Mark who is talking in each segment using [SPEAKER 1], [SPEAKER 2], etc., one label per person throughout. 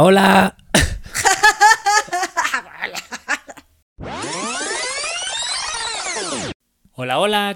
[SPEAKER 1] Hola.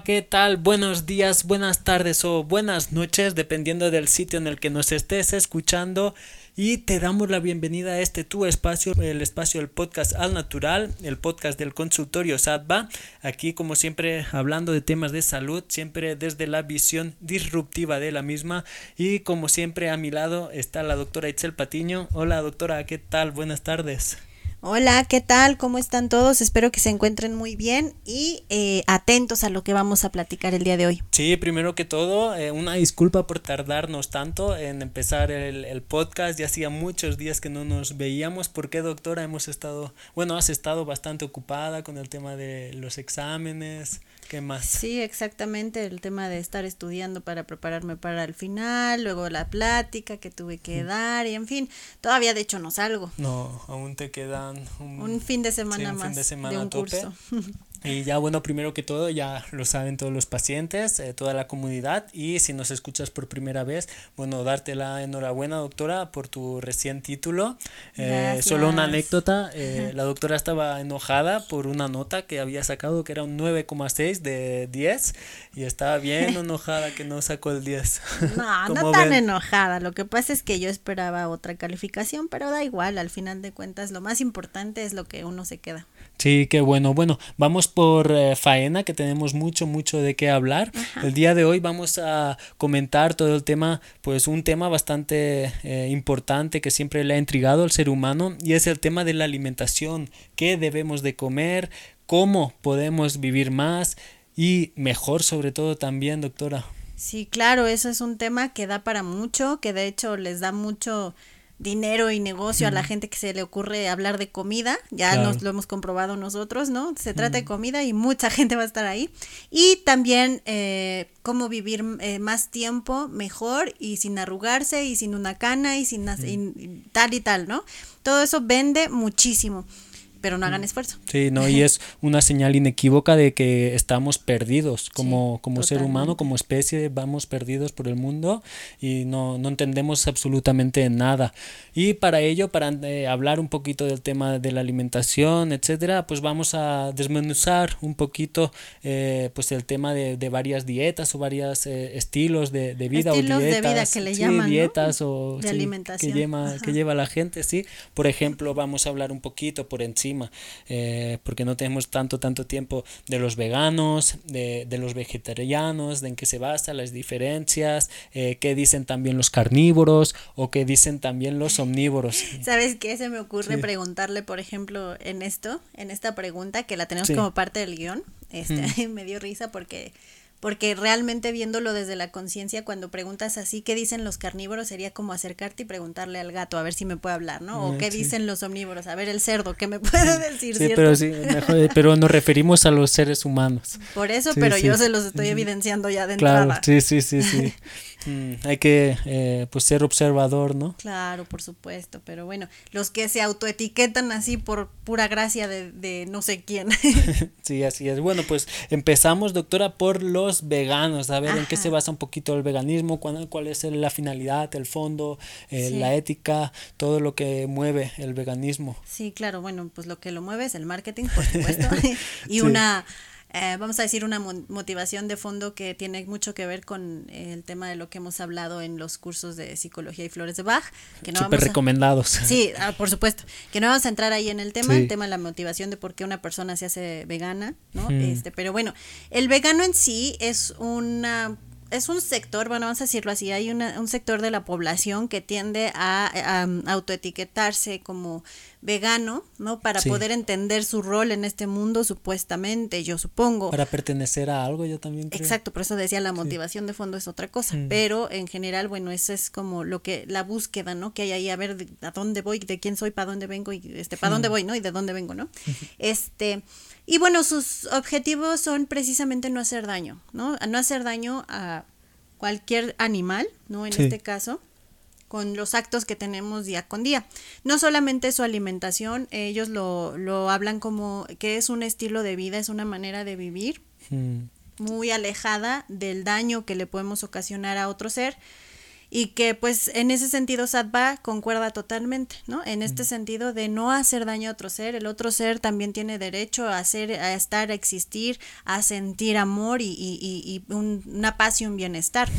[SPEAKER 1] ¿Qué tal? Buenos días, buenas tardes o buenas noches, dependiendo del sitio en el que nos estés escuchando. Y te damos la bienvenida a este tu espacio, el espacio del podcast Al Natural, el podcast del consultorio SATBA. Aquí, como siempre, hablando de temas de salud, siempre desde la visión disruptiva de la misma. Y como siempre, a mi lado está la doctora Itzel Patiño. Hola, doctora, ¿qué tal? Buenas tardes.
[SPEAKER 2] Hola, ¿qué tal? ¿Cómo están todos? Espero que se encuentren muy bien y eh, atentos a lo que vamos a platicar el día de hoy.
[SPEAKER 1] Sí, primero que todo, eh, una disculpa por tardarnos tanto en empezar el, el, podcast. Ya hacía muchos días que no nos veíamos. ¿Por qué, doctora? Hemos estado, bueno, has estado bastante ocupada con el tema de los exámenes. ¿Qué más?
[SPEAKER 2] Sí, exactamente, el tema de estar estudiando para prepararme para el final, luego la plática que tuve que dar y en fin, todavía de hecho no salgo.
[SPEAKER 1] No, aún te quedan
[SPEAKER 2] un, un fin de semana sí, más fin de, semana de un
[SPEAKER 1] tope.
[SPEAKER 2] curso.
[SPEAKER 1] Y ya bueno, primero que todo, ya lo saben todos los pacientes, eh, toda la comunidad y si nos escuchas por primera vez, bueno, darte la enhorabuena doctora por tu recién título. Eh, solo una anécdota, eh, la doctora estaba enojada por una nota que había sacado que era un 9,6 de 10 y estaba bien enojada que no sacó el 10.
[SPEAKER 2] No, no tan ven? enojada, lo que pasa es que yo esperaba otra calificación, pero da igual, al final de cuentas lo más importante es lo que uno se queda.
[SPEAKER 1] Sí, qué bueno. Bueno, vamos por eh, faena, que tenemos mucho, mucho de qué hablar. Ajá. El día de hoy vamos a comentar todo el tema, pues un tema bastante eh, importante que siempre le ha intrigado al ser humano y es el tema de la alimentación. ¿Qué debemos de comer? ¿Cómo podemos vivir más? Y mejor sobre todo también, doctora.
[SPEAKER 2] Sí, claro, eso es un tema que da para mucho, que de hecho les da mucho dinero y negocio mm. a la gente que se le ocurre hablar de comida, ya claro. nos lo hemos comprobado nosotros, ¿no? Se trata mm. de comida y mucha gente va a estar ahí. Y también eh, cómo vivir eh, más tiempo mejor y sin arrugarse y sin una cana y sin mm. y tal y tal, ¿no? Todo eso vende muchísimo pero no hagan esfuerzo.
[SPEAKER 1] Sí, no, y es una señal inequívoca de que estamos perdidos como, sí, como ser humano, como especie, vamos perdidos por el mundo y no, no entendemos absolutamente nada. Y para ello, para eh, hablar un poquito del tema de la alimentación, etcétera, pues vamos a desmenuzar un poquito eh, pues el tema de, de, varias dietas o varios eh, estilos de, de vida
[SPEAKER 2] estilos
[SPEAKER 1] o dietas.
[SPEAKER 2] de vida que le
[SPEAKER 1] sí,
[SPEAKER 2] llaman,
[SPEAKER 1] dietas
[SPEAKER 2] ¿no?
[SPEAKER 1] o
[SPEAKER 2] de
[SPEAKER 1] sí,
[SPEAKER 2] alimentación.
[SPEAKER 1] Que, lleva, que lleva la gente, sí. Por ejemplo, vamos a hablar un poquito por encima eh, porque no tenemos tanto, tanto tiempo de los veganos, de, de los vegetarianos, de en qué se basa, las diferencias, eh, qué dicen también los carnívoros o qué dicen también los omnívoros.
[SPEAKER 2] ¿Sabes qué? Se me ocurre sí. preguntarle, por ejemplo, en esto, en esta pregunta, que la tenemos sí. como parte del guion, este, mm. me dio risa porque porque realmente viéndolo desde la conciencia, cuando preguntas así, ¿qué dicen los carnívoros? Sería como acercarte y preguntarle al gato a ver si me puede hablar, ¿no? O qué sí. dicen los omnívoros, a ver el cerdo, ¿qué me puede decir?
[SPEAKER 1] Sí, ¿cierto? pero sí, mejor, pero nos referimos a los seres humanos.
[SPEAKER 2] Por eso, sí, pero yo se los estoy evidenciando ya de
[SPEAKER 1] claro,
[SPEAKER 2] entrada.
[SPEAKER 1] Sí, sí, sí, sí. Mm, hay que eh, pues ser observador, ¿no?
[SPEAKER 2] Claro, por supuesto, pero bueno, los que se autoetiquetan así por pura gracia de, de no sé quién.
[SPEAKER 1] sí, así es. Bueno, pues empezamos, doctora, por los veganos, a ver Ajá. en qué se basa un poquito el veganismo, cuál, cuál es la finalidad, el fondo, eh, sí. la ética, todo lo que mueve el veganismo.
[SPEAKER 2] Sí, claro, bueno, pues lo que lo mueve es el marketing, por supuesto, y sí. una eh, vamos a decir, una motivación de fondo que tiene mucho que ver con el tema de lo que hemos hablado en los cursos de psicología y flores de Bach.
[SPEAKER 1] Que no Súper recomendados.
[SPEAKER 2] A, sí, ah, por supuesto. Que no vamos a entrar ahí en el tema, sí. el tema de la motivación de por qué una persona se hace vegana, ¿no? Mm. Este, pero bueno, el vegano en sí es una es un sector, bueno, vamos a decirlo así, hay una, un sector de la población que tiende a, autoetiquetarse como vegano, ¿no? Para sí. poder entender su rol en este mundo, supuestamente, yo supongo.
[SPEAKER 1] Para pertenecer a algo, yo también creo.
[SPEAKER 2] Exacto, por eso decía la motivación sí. de fondo es otra cosa, mm. pero en general, bueno, eso es como lo que, la búsqueda, ¿no? Que hay ahí, a ver, de, a dónde voy, de quién soy, para dónde vengo, y este, para mm. dónde voy, ¿no? Y de dónde vengo, ¿no? este, y bueno, sus objetivos son precisamente no hacer daño, ¿no? No hacer daño a cualquier animal, ¿no? En sí. este caso, con los actos que tenemos día con día. No solamente su alimentación, ellos lo, lo hablan como que es un estilo de vida, es una manera de vivir mm. muy alejada del daño que le podemos ocasionar a otro ser y que pues en ese sentido Sattva concuerda totalmente, ¿no? En este sentido de no hacer daño a otro ser, el otro ser también tiene derecho a hacer, a estar, a existir, a sentir amor y, y, y, una paz y un bienestar.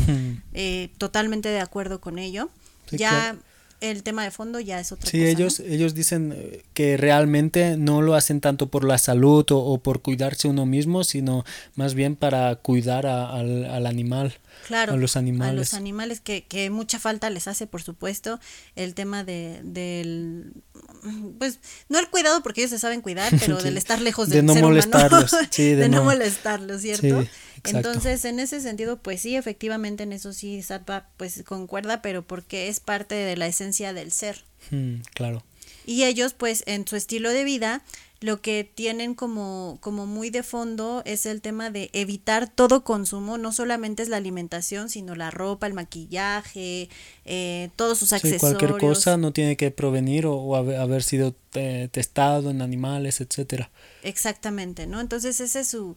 [SPEAKER 2] Eh, totalmente de acuerdo con ello. ya el tema de fondo ya es otra
[SPEAKER 1] cosa. Sí, ellos, ellos dicen eh, que realmente no lo hacen tanto por la salud o, por cuidarse uno mismo, sino más bien para cuidar al, al, animal.
[SPEAKER 2] Claro,
[SPEAKER 1] a los animales.
[SPEAKER 2] A los animales que, que mucha falta les hace, por supuesto, el tema de, del, pues, no el cuidado porque ellos se saben cuidar, pero del estar lejos del
[SPEAKER 1] de no
[SPEAKER 2] ser
[SPEAKER 1] molestarlos,
[SPEAKER 2] humano,
[SPEAKER 1] sí,
[SPEAKER 2] de, no, molestarlos, ¿cierto? Entonces, en ese sentido, pues sí, efectivamente, en eso sí, Satva, pues concuerda, pero porque es parte de la esencia del ser.
[SPEAKER 1] Mm, claro.
[SPEAKER 2] Y ellos, pues, en su estilo de vida, lo que tienen como, como muy de fondo es el tema de evitar todo consumo, no solamente es la alimentación, sino la ropa, el maquillaje, eh, todos sus accesorios.
[SPEAKER 1] cualquier cosa no tiene que provenir o, haber, sido eh, testado en animales, etcétera.
[SPEAKER 2] Exactamente, ¿no? Entonces ese es su,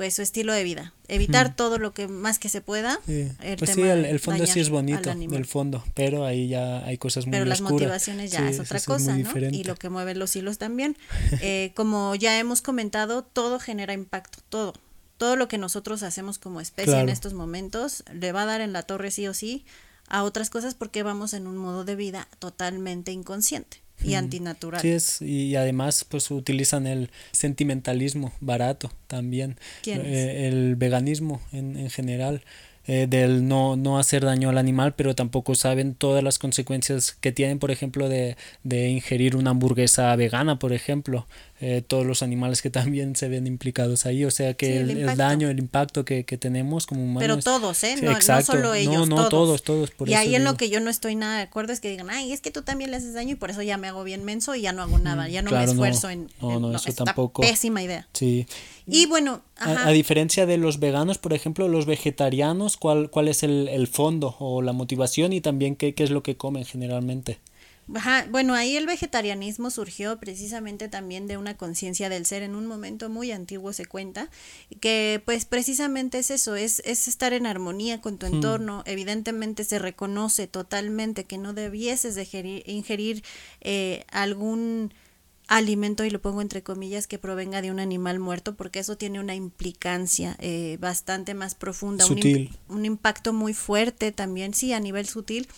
[SPEAKER 2] pues su estilo de vida. Evitar todo lo que más que se pueda.
[SPEAKER 1] El pues sí, el, fondo sí es bonito, el fondo, pero ahí ya hay cosas muy
[SPEAKER 2] Pero las motivaciones ya es otra cosa, ¿no? Y lo que mueve los hilos también. eh, como ya hemos comentado, todo genera impacto, todo. Todo lo que nosotros hacemos como especie en estos momentos le va a dar en la torre sí o sí a otras cosas porque vamos en un modo de vida totalmente inconsciente y antinatural.
[SPEAKER 1] Sí, es, y además pues utilizan el sentimentalismo barato también, eh, el veganismo en, en general. Eh, del no, no hacer daño al animal, pero tampoco saben todas las consecuencias que tienen, por ejemplo, de, de ingerir una hamburguesa vegana, por ejemplo. Eh, todos los animales que también se ven implicados ahí, o sea que el, daño, el impacto que, que tenemos como humanos.
[SPEAKER 2] Pero todos, ¿eh? no, no, solo ellos.
[SPEAKER 1] No, no, todos, todos.
[SPEAKER 2] y ahí en lo que yo no estoy nada de acuerdo es que digan, ay, es que tú también le haces daño y por eso ya me hago bien menso y ya no hago nada, ya no me esfuerzo en,
[SPEAKER 1] No, no, eso tampoco.
[SPEAKER 2] Pésima idea.
[SPEAKER 1] Sí.
[SPEAKER 2] Y bueno,
[SPEAKER 1] A, diferencia de los veganos, por ejemplo, los vegetarianos, ¿cuál, cuál es el, el fondo o la motivación y también qué, qué es lo que comen generalmente?
[SPEAKER 2] Bueno, ahí el vegetarianismo surgió precisamente también de una conciencia del ser en un momento muy antiguo se cuenta, que pues precisamente es eso, es, es estar en armonía con tu hmm. entorno, evidentemente se reconoce totalmente que no debieses de ingerir, eh, algún alimento, y lo pongo entre comillas, que provenga de un animal muerto, porque eso tiene una implicancia eh, bastante más profunda, un, un impacto muy fuerte también, sí, a nivel sutil,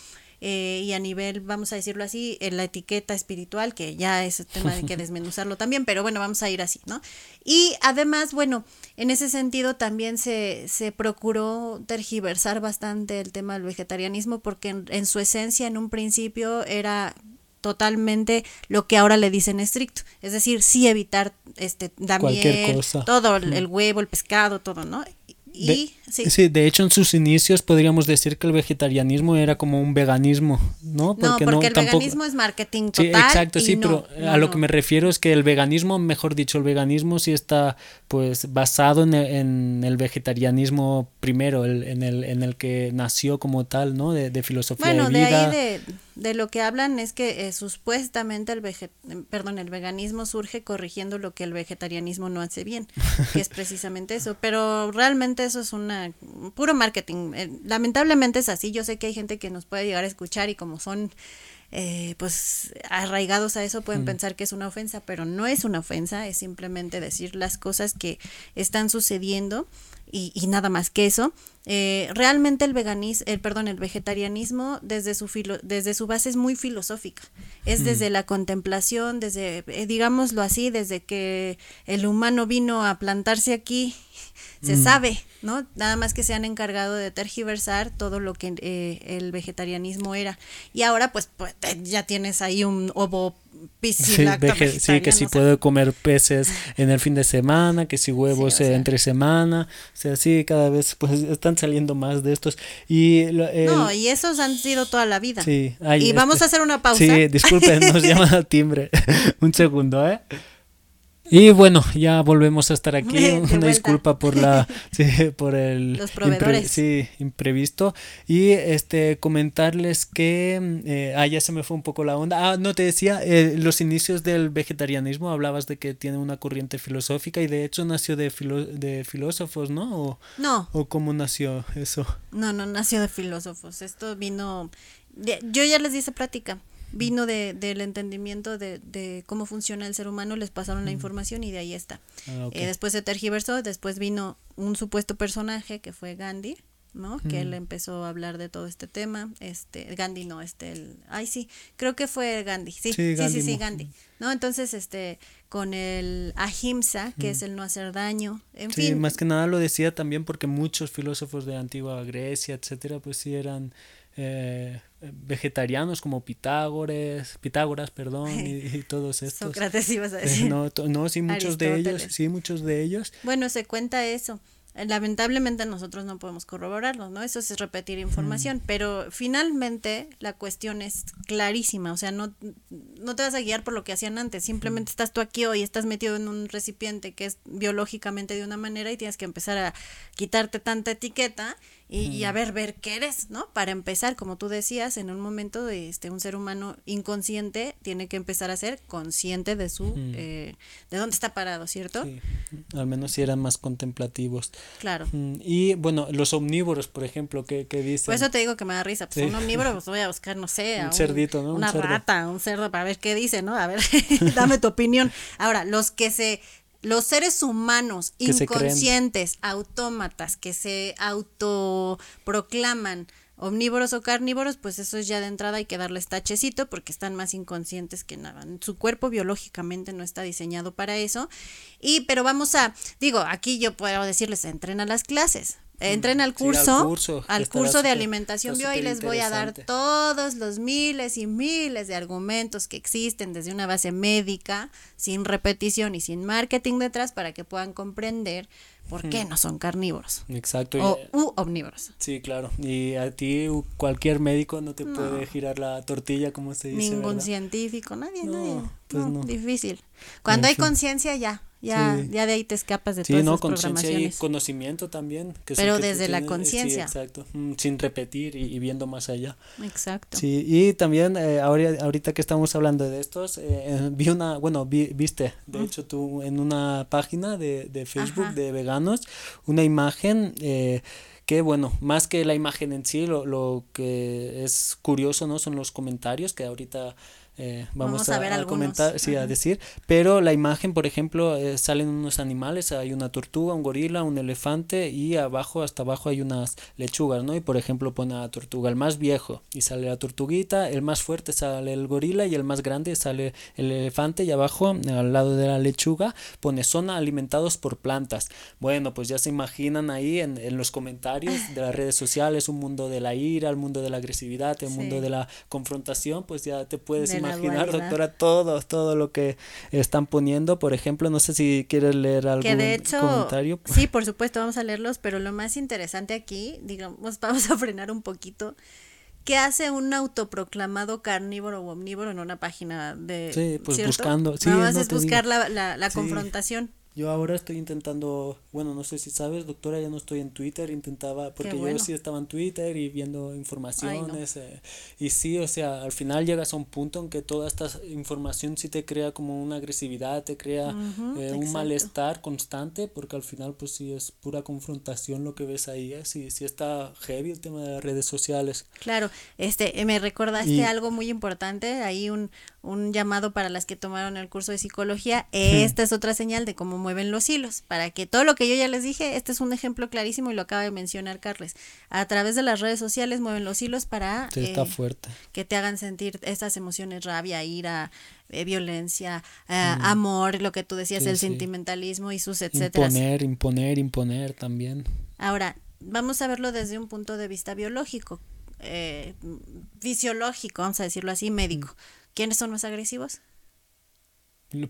[SPEAKER 2] eh, y a nivel, vamos a decirlo así, en la etiqueta espiritual, que ya es el tema de que desmenuzarlo también, pero bueno, vamos a ir así, ¿no? Y además, bueno, en ese sentido también se, se procuró tergiversar bastante el tema del vegetarianismo, porque en, en su esencia, en un principio, era totalmente lo que ahora le dicen estricto, es decir, sí evitar este la todo el, huevo, el pescado, todo, ¿no?
[SPEAKER 1] de, sí. de hecho en sus inicios podríamos decir que el vegetarianismo era como un veganismo, ¿no?
[SPEAKER 2] Porque no, porque el veganismo es marketing total.
[SPEAKER 1] Sí, exacto, sí, pero a lo que me refiero es que el veganismo, mejor dicho, el veganismo sí está pues basado en el, en el vegetarianismo primero, el, en, el, en el que nació como tal, ¿no? De, de filosofía
[SPEAKER 2] de
[SPEAKER 1] vida.
[SPEAKER 2] Bueno, de ahí de de lo que hablan es que eh, supuestamente el perdón, el veganismo surge corrigiendo lo que el vegetarianismo no hace bien, que es precisamente eso, pero realmente eso es una puro marketing. Eh, lamentablemente es así, yo sé que hay gente que nos puede llegar a escuchar y como son eh, pues arraigados a eso pueden pensar que es una ofensa, pero no es una ofensa, es simplemente decir las cosas que están sucediendo y, y nada más que eso. Eh, realmente el veganismo, el perdón, el vegetarianismo desde su filo, desde su base es muy filosófica. Es desde la contemplación, desde eh, digámoslo así, desde que el humano vino a plantarse aquí se mm. sabe, ¿no? Nada más que se han encargado de tergiversar todo lo que eh, el vegetarianismo era. Y ahora pues, pues ya tienes ahí un ovo
[SPEAKER 1] sí, sí, que si puedo comer peces en el fin de semana, que si huevos entre semana, o sea, sí, cada vez pues están saliendo más de estos. Y
[SPEAKER 2] no, y esos han sido toda la vida.
[SPEAKER 1] Sí,
[SPEAKER 2] y vamos este, a hacer una pausa.
[SPEAKER 1] Sí, disculpen, nos llama a timbre. un segundo, ¿eh? Y bueno, ya volvemos a estar aquí. Una disculpa por la sí, por el
[SPEAKER 2] Los
[SPEAKER 1] sí, imprevisto. Y este comentarles que eh, ah, ya se me fue un poco la onda. Ah, no te decía, eh, los inicios del vegetarianismo hablabas de que tiene una corriente filosófica y de hecho nació de de filósofos, ¿no? O,
[SPEAKER 2] no.
[SPEAKER 1] ¿O cómo nació eso?
[SPEAKER 2] No, no nació de filósofos. Esto vino yo ya les di esa plática vino de, del entendimiento de, de, cómo funciona el ser humano, les pasaron la información y de ahí está. Ah, eh, después se tergiversó, después vino un supuesto personaje que fue Gandhi, ¿no? Que él empezó a hablar de todo este tema. Este, Gandhi no, este, el, ay sí, creo que fue Gandhi, sí, sí, sí, sí, Gandhi. ¿No? Entonces, este, con el ahimsa, que es el no hacer daño, en sí,
[SPEAKER 1] más que nada lo decía también porque muchos filósofos de antigua Grecia, etcétera, pues sí eran eh, vegetarianos como Pitágoras, Pitágoras, perdón, y, todos estos.
[SPEAKER 2] Sócrates ibas a decir.
[SPEAKER 1] no, no, sí, muchos de ellos, sí, muchos de ellos.
[SPEAKER 2] Bueno, se cuenta eso. Lamentablemente nosotros no podemos corroborarlo, ¿no? Eso es repetir información, pero finalmente la cuestión es clarísima, o sea, no, no te vas a guiar por lo que hacían antes, simplemente estás tú aquí hoy, estás metido en un recipiente que es biológicamente de una manera y tienes que empezar a quitarte tanta etiqueta y, a ver, ver qué eres, ¿no? Para empezar, como tú decías, en un momento de este, un ser humano inconsciente tiene que empezar a ser consciente de su, eh, de dónde está parado, ¿cierto? Sí.
[SPEAKER 1] Al menos si eran más contemplativos.
[SPEAKER 2] Claro.
[SPEAKER 1] Y bueno, los omnívoros, por ejemplo, ¿qué, qué dicen?
[SPEAKER 2] Por eso te digo que me da risa, pues un omnívoro, pues voy a buscar, no sé,
[SPEAKER 1] un, cerdito, ¿no?
[SPEAKER 2] Una rata, un cerdo, para ver qué dice, ¿no? A ver, dame tu opinión. Ahora, los que se los seres humanos inconscientes, autómatas, que se autoproclaman omnívoros o carnívoros, pues eso es ya de entrada hay que darles tachecito porque están más inconscientes que nada. Su cuerpo biológicamente no está diseñado para eso. Y pero vamos a, digo, aquí yo puedo decirles, entrena las clases. Entren al curso, al curso, de alimentación bio y les voy a dar todos los miles y miles de argumentos que existen desde una base médica, sin repetición y sin marketing detrás para que puedan comprender por qué no son carnívoros.
[SPEAKER 1] Exacto.
[SPEAKER 2] O u omnívoros.
[SPEAKER 1] Sí, claro. Y a ti cualquier médico no te puede girar la tortilla, como se dice.
[SPEAKER 2] Ningún científico, nadie, nadie. Pues no, difícil. Cuando hay conciencia ya, ya, ya de ahí te escapas de
[SPEAKER 1] sí,
[SPEAKER 2] todas
[SPEAKER 1] no, conciencia y conocimiento también.
[SPEAKER 2] Pero desde la conciencia.
[SPEAKER 1] exacto, mm, sin repetir y, viendo más allá.
[SPEAKER 2] Exacto.
[SPEAKER 1] Sí, y también eh, ahorita que estamos hablando de estos, eh, eh, vi una, bueno, viste, de hecho tú en una página de, de Facebook de veganos, una imagen que bueno, más que la imagen en sí, lo, lo que es curioso, ¿no? Son los comentarios que ahorita eh, vamos, a, ver comentar, sí, a decir, pero la imagen, por ejemplo, eh, salen unos animales, hay una tortuga, un gorila, un elefante y abajo, hasta abajo hay unas lechugas, ¿no? Y por ejemplo pone a la tortuga, el más viejo y sale la tortuguita, el más fuerte sale el gorila y el más grande sale el elefante y abajo, al lado de la lechuga, pone son alimentados por plantas. Bueno, pues ya se imaginan ahí en, en los comentarios de las redes sociales, un mundo de la ira, el mundo de la agresividad, el mundo de la confrontación, pues ya te puedes imaginar doctora, todo, todo lo que están poniendo. Por ejemplo, no sé si quieres leer algún que de hecho, comentario.
[SPEAKER 2] Sí, por supuesto, vamos a leerlos, pero lo más interesante aquí, digamos, vamos a frenar un poquito. ¿Qué hace un autoproclamado carnívoro o omnívoro en una página de...
[SPEAKER 1] Sí, pues buscando. Sí,
[SPEAKER 2] Nada más es buscar la, la, la confrontación.
[SPEAKER 1] Yo ahora estoy intentando, bueno, no sé si sabes, doctora, ya no estoy en Twitter, intentaba, porque yo sí estaba en Twitter y viendo informaciones, eh, y sí, o sea, al final llegas a un punto en que toda esta información sí te crea como una agresividad, te crea eh, un malestar constante, porque al final pues sí es pura confrontación lo que ves ahí, ¿eh? sí, sí está heavy el tema de las redes sociales.
[SPEAKER 2] Claro, este, me recordaste algo muy importante, ahí un, un llamado para las que tomaron el curso de psicología. Esta es otra señal de cómo mueven los hilos, para que todo lo que yo ya les dije, este es un ejemplo clarísimo y lo acaba de mencionar Carles. A través de las redes sociales mueven los hilos para
[SPEAKER 1] está eh, fuerte.
[SPEAKER 2] que te hagan sentir estas emociones, rabia, ira, eh, violencia, eh, amor, lo que tú decías, el sentimentalismo y sus etcétera.
[SPEAKER 1] Imponer, imponer, imponer también.
[SPEAKER 2] Ahora, vamos a verlo desde un punto de vista biológico, fisiológico, vamos a decirlo así, médico. ¿Quiénes son más agresivos?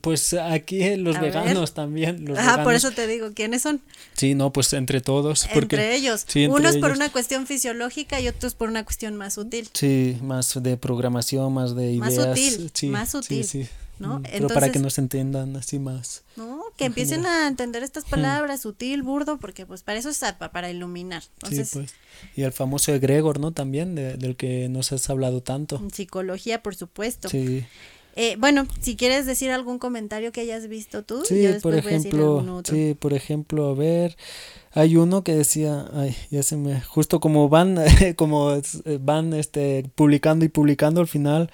[SPEAKER 1] Pues aquí los veganos también. Los
[SPEAKER 2] Ajá, por eso te digo, ¿quiénes son?
[SPEAKER 1] Sí, no, pues entre todos. Porque,
[SPEAKER 2] entre ellos. Unos por una cuestión fisiológica y otros por una cuestión más útil.
[SPEAKER 1] Sí, más de programación, más de ideas.
[SPEAKER 2] Más sutil, más sutil.
[SPEAKER 1] Sí,
[SPEAKER 2] ¿no?
[SPEAKER 1] Pero para que nos entiendan así más.
[SPEAKER 2] No, que empiecen a entender estas palabras, sutil, burdo, porque pues para eso está, para iluminar. Entonces,
[SPEAKER 1] sí, pues. Y el famoso egregor, ¿no? También, del que nos has hablado tanto.
[SPEAKER 2] En psicología, por supuesto.
[SPEAKER 1] Sí.
[SPEAKER 2] Eh, bueno, si quieres decir algún comentario que hayas visto tú.
[SPEAKER 1] Sí, por ejemplo, sí, por ejemplo, a ver, hay uno que decía, ay, ya se me, justo como van, como van, este, publicando y publicando al final.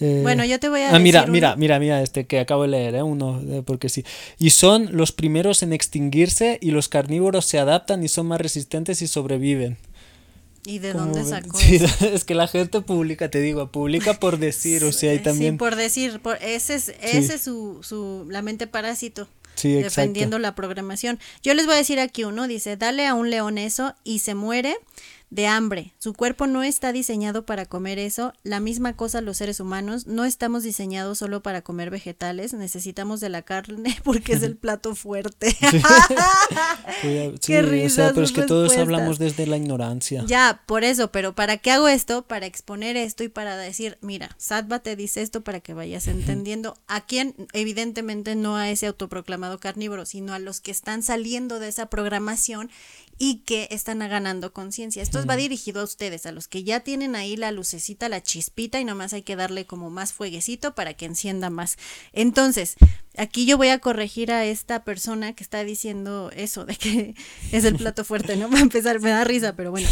[SPEAKER 2] Eh, bueno, yo te voy a.
[SPEAKER 1] Ah, mira, mira, mira, mira, este que acabo de leer, ¿eh? uno, eh, porque sí. Y son los primeros en extinguirse y los carnívoros se adaptan y son más resistentes y sobreviven.
[SPEAKER 2] ¿Y de dónde sacó
[SPEAKER 1] sí, es que la gente publica, te digo, publica por decir, o sea, y también...
[SPEAKER 2] Sí, por decir, por, ese es, ese es su, su, la mente parásito. Sí, defendiendo la programación. Yo les voy a decir aquí uno, dice, dale a un león eso y se muere de hambre. Su cuerpo no está diseñado para comer eso. La misma cosa los seres humanos. No estamos diseñados solo para comer vegetales. Necesitamos de la carne porque es el plato fuerte.
[SPEAKER 1] qué risa. pero es que todos hablamos desde la ignorancia.
[SPEAKER 2] Ya, por eso. Pero ¿para qué hago esto? Para exponer esto y para decir, mira, Satva te dice esto para que vayas entendiendo a quién, evidentemente no a ese autoproclamado carnívoro, sino a los que están saliendo de esa programación y que están ganando conciencia. Esto va dirigido a ustedes, a los que ya tienen ahí la lucecita, la chispita y nomás hay que darle como más fueguecito para que encienda más. Entonces, aquí yo voy a corregir a esta persona que está diciendo eso de que es el plato fuerte, ¿no? Va a empezar, me da risa, pero bueno.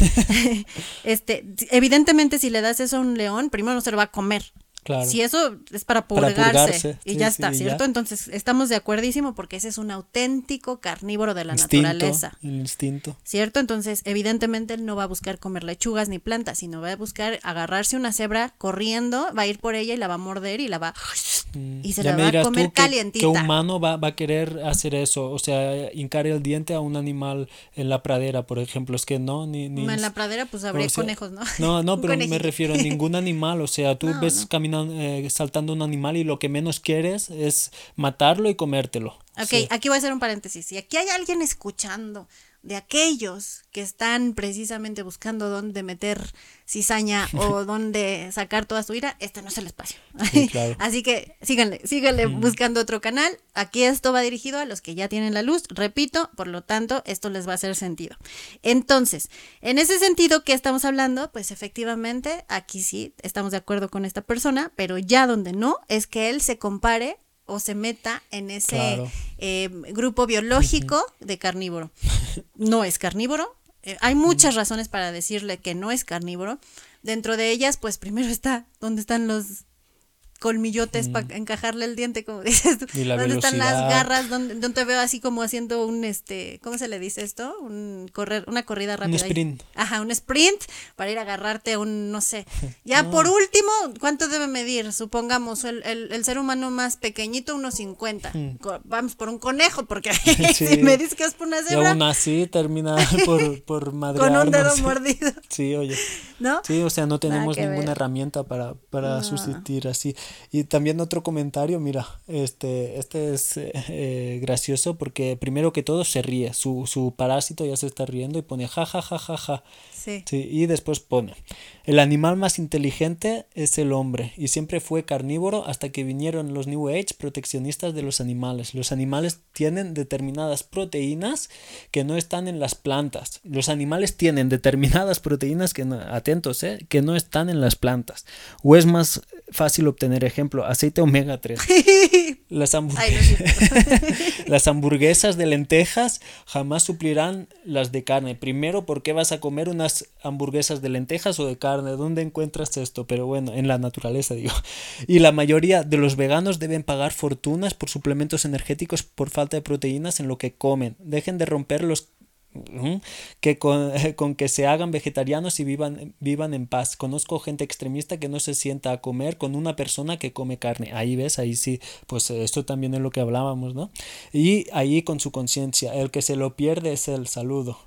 [SPEAKER 2] este, evidentemente si le das eso a un león, primero no se lo va a comer, si eso es para purgarse, y ya está, ¿cierto? Entonces estamos de acuerdísimo porque ese es un auténtico carnívoro de la naturaleza.
[SPEAKER 1] El instinto.
[SPEAKER 2] ¿Cierto? Entonces, evidentemente él no va a buscar comer lechugas ni plantas, sino va a buscar agarrarse una cebra corriendo, va a ir por ella y la va a morder y la va mm, y se la va a comer calientita.
[SPEAKER 1] ¿Qué humano va, va, a querer hacer eso? O sea, hincar el diente a un animal en la pradera, por ejemplo, es que no, ni... ni
[SPEAKER 2] en la pradera pues habría conejos, ¿no?
[SPEAKER 1] No, no, pero me refiero a ningún animal, o sea, tú ves caminando eh, saltando un animal y lo que menos quieres es matarlo y comértelo.
[SPEAKER 2] Ok, aquí voy a hacer un paréntesis. Si aquí hay alguien escuchando de aquellos que están precisamente buscando dónde meter cizaña o dónde sacar toda su ira, este no es el espacio. Así que síganle, síganle buscando otro canal. Aquí esto va dirigido a los que ya tienen la luz, repito, por lo tanto, esto les va a hacer sentido. Entonces, en ese sentido que estamos hablando, pues efectivamente, aquí sí estamos de acuerdo con esta persona, pero ya donde no, es que él se compare o se meta en ese eh, grupo biológico de carnívoro. No es carnívoro. Eh, hay muchas razones para decirle que no es carnívoro. Dentro de ellas, pues primero está donde están los colmillotes para encajarle el diente, como dices tú. ¿Dónde están las garras? ¿Dónde, te veo así como haciendo un, este, ¿cómo se le dice esto? Un correr, una corrida rápida.
[SPEAKER 1] Un sprint.
[SPEAKER 2] Ajá, un sprint para ir a agarrarte a un, no sé. Ya por último, ¿cuánto debe medir? Supongamos, el, el, ser humano más pequeñito, unos 50. Vamos por un conejo, porque si me dices que es por una cebra.
[SPEAKER 1] Y aún así termina por, por
[SPEAKER 2] Con un dedo mordido.
[SPEAKER 1] Sí, oye. ¿No? Sí, o sea, no tenemos ninguna herramienta para, para sustituir así. Y también otro comentario, mira, este, este es eh, eh, gracioso porque primero que todo se ríe, su, su parásito ya se está riendo y pone ja ja ja ja ja. Sí. sí. Y después pone, el animal más inteligente es el hombre y siempre fue carnívoro hasta que vinieron los New Age proteccionistas de los animales. Los animales tienen determinadas proteínas que no están en las plantas. Los animales tienen determinadas proteínas que, no, atentos, eh, que no están en las plantas. O es más fácil obtener ejemplo, aceite omega 3. Las, las hamburguesas de lentejas jamás suplirán las de carne. Primero, ¿por qué vas a comer unas hamburguesas de lentejas o de carne? ¿Dónde encuentras esto? Pero bueno, en la naturaleza digo. Y la mayoría de los veganos deben pagar fortunas por suplementos energéticos por falta de proteínas en lo que comen. Dejen de romper los que con, que se hagan vegetarianos y vivan, vivan en paz. Conozco gente extremista que no se sienta a comer con una persona que come carne. Ahí ves, ahí sí, pues esto también es lo que hablábamos, ¿no? Y ahí con su conciencia, el que se lo pierde es el saludo.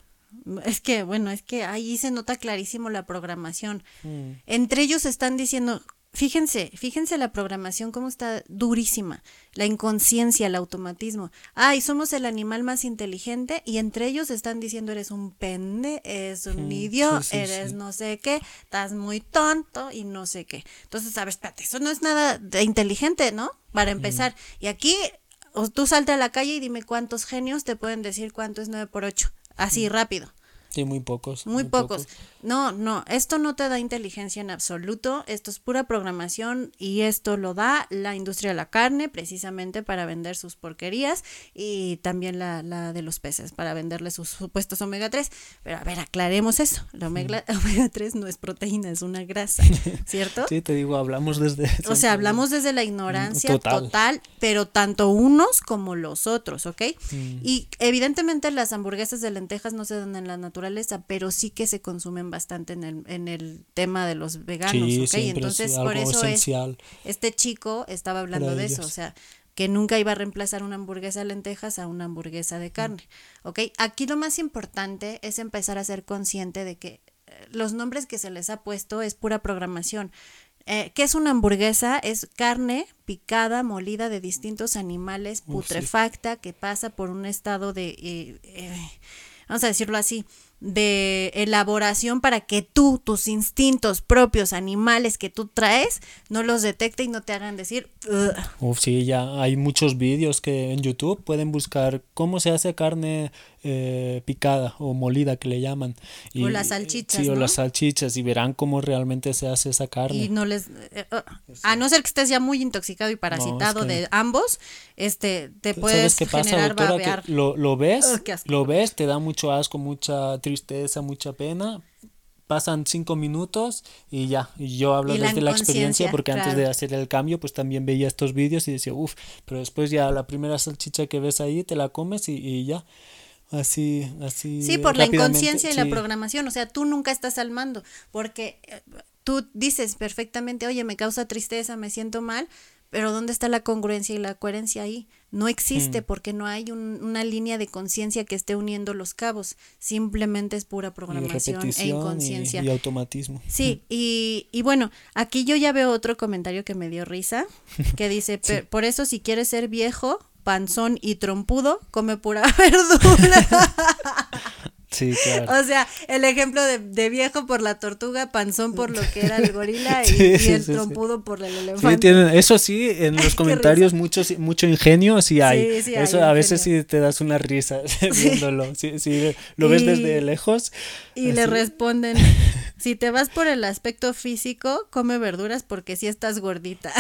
[SPEAKER 2] Es que, bueno, es que ahí se nota clarísimo la programación. Mm. Entre ellos están diciendo, Fíjense, fíjense la programación cómo está durísima, la inconsciencia, el automatismo. Ay, somos el animal más inteligente y entre ellos están diciendo eres un pende, eres un idiota,
[SPEAKER 1] sí, sí,
[SPEAKER 2] eres no sé qué, estás muy tonto y no sé qué. Entonces, sabes, espérate, eso no es nada de inteligente, ¿no? Para empezar. Y aquí, o tú salte a la calle y dime cuántos genios te pueden decir cuánto es 9 por 8. Así, rápido.
[SPEAKER 1] Sí, muy pocos.
[SPEAKER 2] Muy pocos. No, no, esto no te da inteligencia en absoluto, esto es pura programación y esto lo da la industria de la carne precisamente para vender sus porquerías y también la, la de los peces para venderle sus supuestos omega 3. Pero a ver, aclaremos eso, la omega, omega 3 no es proteína, es una grasa, ¿cierto?
[SPEAKER 1] Sí, te digo, hablamos desde...
[SPEAKER 2] O sea, hablamos desde la ignorancia total.
[SPEAKER 1] Total.
[SPEAKER 2] pero tanto unos como los otros, ¿ok?
[SPEAKER 1] Mm.
[SPEAKER 2] Y evidentemente las hamburguesas de lentejas no se dan en la naturaleza, pero sí que se consumen bastante en el, en el tema de los veganos,
[SPEAKER 1] Sí,
[SPEAKER 2] ¿ok? Entonces,
[SPEAKER 1] es
[SPEAKER 2] por eso es, este chico estaba hablando de eso, o sea, que nunca iba a reemplazar una hamburguesa de lentejas a una hamburguesa de carne, ¿ok? Aquí lo más importante es empezar a ser consciente de que eh, los nombres que se les ha puesto es pura programación. Eh, ¿Qué es una hamburguesa? Es carne picada, molida de distintos animales, putrefacta, que pasa por un estado de, eh, eh, vamos a decirlo así, de elaboración para que tú, tus instintos propios, animales que tú traes, no los detecte y no te hagan decir, "Ugh".
[SPEAKER 1] Uf, sí, ya hay muchos vídeos que en YouTube pueden buscar cómo se hace carne eh, picada o molida que le llaman.
[SPEAKER 2] O las salchichas,
[SPEAKER 1] Sí, o las salchichas y verán cómo realmente se hace esa carne.
[SPEAKER 2] y no les eh, uh, a no ser que estés ya muy intoxicado y parasitado
[SPEAKER 1] que-
[SPEAKER 2] de ambos este te
[SPEAKER 1] ¿Sabes
[SPEAKER 2] puedes
[SPEAKER 1] qué pasa,
[SPEAKER 2] generar
[SPEAKER 1] doctora?
[SPEAKER 2] babear
[SPEAKER 1] Que lo, lo ves,
[SPEAKER 2] asco.
[SPEAKER 1] lo ves, te da mucho asco, mucha tristeza, mucha pena. Pasan cinco minutos y ya. Y yo hablo
[SPEAKER 2] Y
[SPEAKER 1] desde la experiencia porque antes de hacer el cambio, pues también veía estos vídeos y decía, uff, pero después ya la primera salchicha que ves ahí te la comes y, y ya. Así, así.
[SPEAKER 2] Sí, por la inconsciencia y la programación, o sea, tú nunca estás al mando, porque eh, tú dices perfectamente, oye, me causa tristeza, me siento mal, pero ¿dónde está la congruencia y la coherencia ahí? No existe
[SPEAKER 1] Mm.
[SPEAKER 2] porque no hay un- una línea de conciencia que esté uniendo los cabos, simplemente es pura programación e
[SPEAKER 1] y-
[SPEAKER 2] inconsciencia.
[SPEAKER 1] y automatismo.
[SPEAKER 2] Sí, y, y bueno, aquí yo ya veo otro comentario que me dio risa, que dice, "Pe- por eso si quieres ser viejo, panzón y trompudo, come pura verdura.
[SPEAKER 1] Sí, claro.
[SPEAKER 2] O sea, el ejemplo de, de viejo por la tortuga, panzón por lo que era el gorila y,
[SPEAKER 1] Sí,
[SPEAKER 2] y
[SPEAKER 1] sí,
[SPEAKER 2] el
[SPEAKER 1] sí, sí.
[SPEAKER 2] trompudo por el
[SPEAKER 1] Sí,
[SPEAKER 2] elefante.
[SPEAKER 1] tienen, eso sí, en los comentarios mucho, sí- mucho ingenio sí hay.
[SPEAKER 2] Sí, sí hay
[SPEAKER 1] eso a veces sí te das una risa viéndolo. Sí, sí, lo ves
[SPEAKER 2] Y-
[SPEAKER 1] desde lejos.
[SPEAKER 2] Y le responden, si te vas por el aspecto físico, come verduras porque si estás gordita.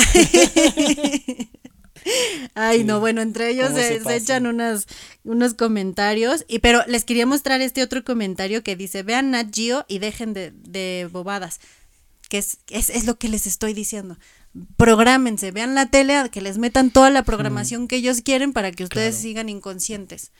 [SPEAKER 2] Ay,
[SPEAKER 1] Sí.
[SPEAKER 2] no, bueno, entre ellos
[SPEAKER 1] ¿Cómo
[SPEAKER 2] se,
[SPEAKER 1] se
[SPEAKER 2] se
[SPEAKER 1] pasan?
[SPEAKER 2] echan unas, unos comentarios, y pero les quería mostrar este otro comentario que dice, vean Nat Geo y dejen de, de bobadas, que es, es, es lo que les estoy diciendo. Prográmense, vean la tele, a que les metan toda la programación que ellos quieren para que ustedes
[SPEAKER 1] Claro.
[SPEAKER 2] sigan inconscientes.